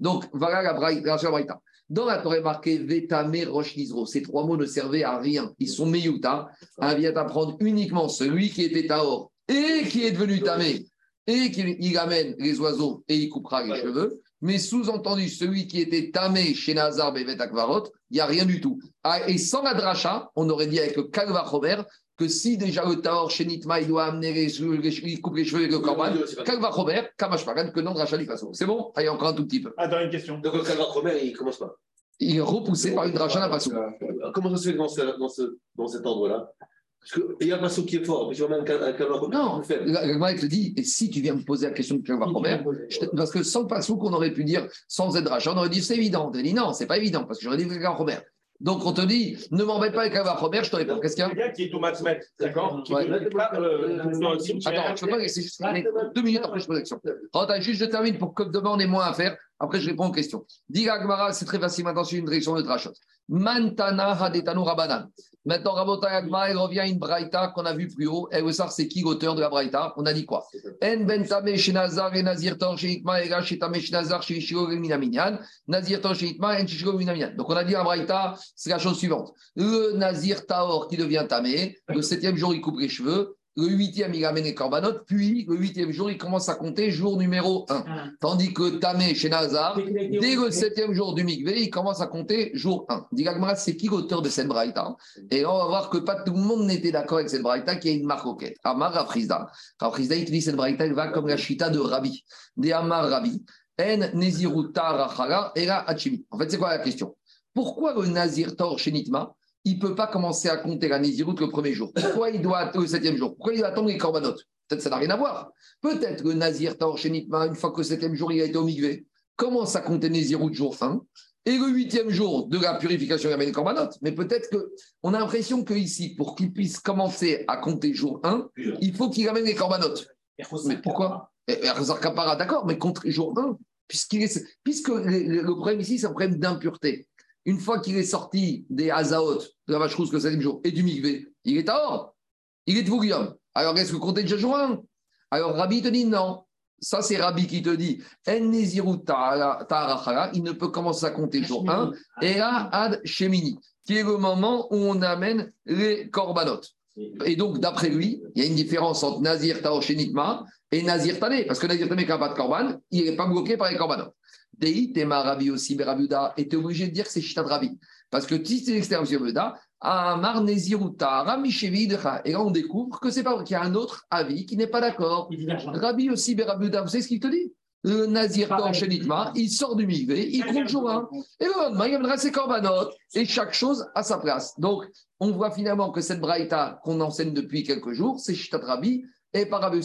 Donc, voilà la braïta. Dans la Torah, marqué Vetame, Rosh, Nizro. Ces trois mots ne servaient à rien. Ils sont meyoutar. Un vient apprendre uniquement celui qui était Taor et qui est devenu Tamé et qu'il il amène les oiseaux et il coupera les cheveux. Mais sous-entendu, celui qui était tamé chez Nazar Bevet Akvarot, il n'y a rien du tout. Ah, et sans la dracha, on aurait dit avec le Kalva Chomer que si déjà le Taor chez Nitma, il doit amener les cheveux, les cheveux- il coupe les cheveux avec le Korban, Kalva Chomer, Kamash Pagan, que non dracha du façon. C'est bon? Allez, encore un tout petit peu. Attends, une question. Donc, le Calva Romer, il commence pas. Il est repoussé par une dracha d'un façon. Euh, Comment ça se fait dans, ce- dans, ce- dans cet ordre-là? Parce qu'il y a un maçon qui est fort, mais tu vas mettre un calva Non, plus faible. la Gemara te dit, et si tu viens me poser la question de Kalva te- parce que sans le qu'on aurait pu dire, sans Zedrach, on aurait dit c'est évident. On dit non, c'est pas évident, parce que j'aurais dit Kalva Romer. Donc on te dit, ne m'embête pas avec Kalva Romer, je te réponds. Qu'est-ce qu'il y a Le gars qui est au Matzmet, d'accord Ouais. euh. Attends, je peux pas laisser juste mais deux minutes après je pose la question. Attends, juste je termine pour que demain on ait moins à faire. Après, je réponds aux questions. Dis Agmara, c'est très facile maintenant sur une direction de Drachot. Mantana Hadetanu Rabanan. Maintenant, Rabota Agmara, il revient à une Braïta qu'on a vue plus haut. Et vous savez, c'est qui l'auteur de la Braïta? On a dit quoi? En ben tame shenazar et nazir tor sheitma et gash etame shenazar sheishiro minaminyan. Nazir tor sheitma et shishiro minaminyan. Donc, on a dit à Braïta, c'est la chose suivante. Le nazir taor qui devient tamé, le <laughs> septième jour, il coupe les cheveux. Le huitième, il amène les corbanotes, puis le huitième jour, il commence à compter jour numéro un. Ah. Tandis que Tamé chez Nazar, dès le septième jour du Mikvé, il commence à compter jour 1. Dit Gagmara, c'est qui l'auteur de cette braïta? Et là, on va voir que pas tout le monde n'était d'accord avec cette braïta, qui a une marcoquette. Amar Rafrizda. Rafrizda, il te dit cette braïta, elle va comme la chita de Rabbi. Des Amar Rabbi. En Neziruta Rachala Era Hachimi. En fait, c'est quoi la question? Pourquoi le Nazir Tor chez Nitma? Il ne peut pas commencer à compter la Nézirut le premier jour. Pourquoi il doit attendre le septième jour? Pourquoi il doit attendre les corbanotes Peut-être ça n'a rien à voir. Peut-être que le Nazir Taor une fois que le septième jour il a été au Migvé, commence à compter Nézirut jour 1 et le huitième jour de la purification il amène les corbanotes. Mais peut-être qu'on a l'impression qu'ici, pour qu'il puisse commencer à compter jour 1, il faut qu'il amène les corbanotes. Mais pourquoi? Razar Kapara, d'accord, mais contre jour 1, puisqu'il est, puisque le problème ici, c'est un problème d'impureté. Une fois qu'il est sorti des Hazaot, de la vache rousse le septième jour, et du Mikvé, il est à or. Il est de Vouglium. Alors, est-ce que compter déjà jour 1 Alors, Rabbi te dit non. Ça, c'est Rabbi qui te dit il ne peut commencer à compter jour 1. Et là, Ad Shemini, qui est le moment où on amène les corbanotes. Et donc, d'après lui, il y a une différence entre Nazir Taor Shenitma et Nazir Tané. Parce que Nazir Tané, qui n'a pas de corban, il n'est pas bloqué par les corbanotes. Dei, Tema aussi, mais Rabbi Uda était obligé de dire que c'est Shita de. Parce que si c'est l'extérieur de Uda, Amar. Et là, on découvre que c'est pas vrai, qu'il y a un autre avis qui n'est pas d'accord. Rabbi aussi, mais Rabbi Uda, vous savez ce qu'il te dit? Le Nazir il sort du Migvé, il compte jour 1. Et le lendemain, il amènera ses corbanotes et chaque chose à sa place. Donc, on voit finalement que cette braïta qu'on enseigne depuis quelques jours, c'est Shitat Rabbi et par Rabbi.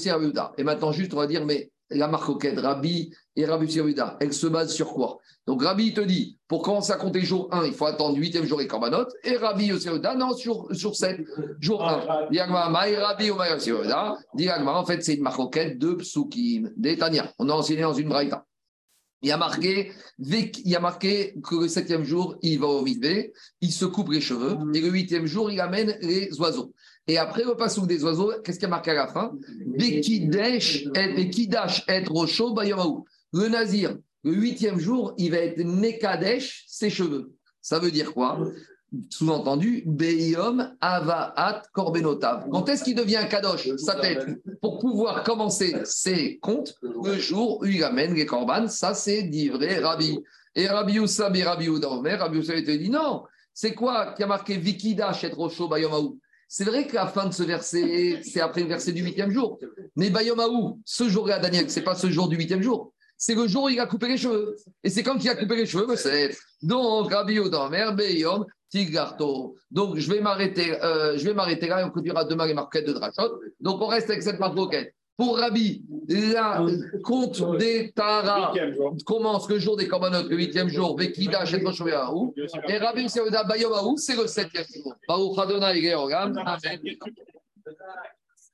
Et maintenant, juste, on va dire, mais la marque auquel Rabbi et Rabbi Yehuda, elle se base sur quoi? Donc, Rabbi te dit, pour commencer à compter jour 1, il faut attendre 8e jour et corbanotes. Et Rabbi Yehuda, non, sur, sur 7, jour 1. Diagma, Maï Rabbi en fait, c'est une marque auquel de Psukim, des Tania. On a enseigné dans une braïta. Il y a marqué, il y a marqué que le septième jour, il va au mikvé, il se coupe les cheveux, et le huitième jour, il amène les oiseaux. Et après le passouk des oiseaux, qu'est-ce qu'il y a marqué à la fin Bekidesh et et Rosho Bayamaou. Le nazir, le huitième jour, il va être Mekadesh, ses cheveux. Ça veut dire quoi? Sous-entendu, Beyom Avaat Korbenotav. Quand est-ce qu'il devient Kadosh, sa tête, pour pouvoir commencer ses comptes le jour où il amène les korbanes Ça, c'est d'ivré Rabbi. Et Rabbi Youssab et Rabbi Ouda Omer, Rabbi Youssab te dit non. C'est quoi qui a marqué Vikida Shet Rosho Bayomaou C'est vrai que la fin de ce verset, c'est après le verset du huitième jour. Mais Bayomaou, ce jour-là, Daniel, c'est pas ce jour du huitième jour. C'est le jour où il a coupé les cheveux. Et c'est quand il a coupé les cheveux c'est. Donc, Rabbi Ouda Omer, Beyom, Tigarto. Donc, je vais m'arrêter, euh, je vais m'arrêter là et on continuera demain les marquettes de Drachot. Donc, on reste avec cette marquette. Pour Rabbi, la compte des Tara commence le jour des Korbanot, le huitième jour, Vekida, Shet Rosh Hashanah. Et Rabbi Seuda Bayomaou, c'est le septième jour. Baruch Adonai Georgam. Amen.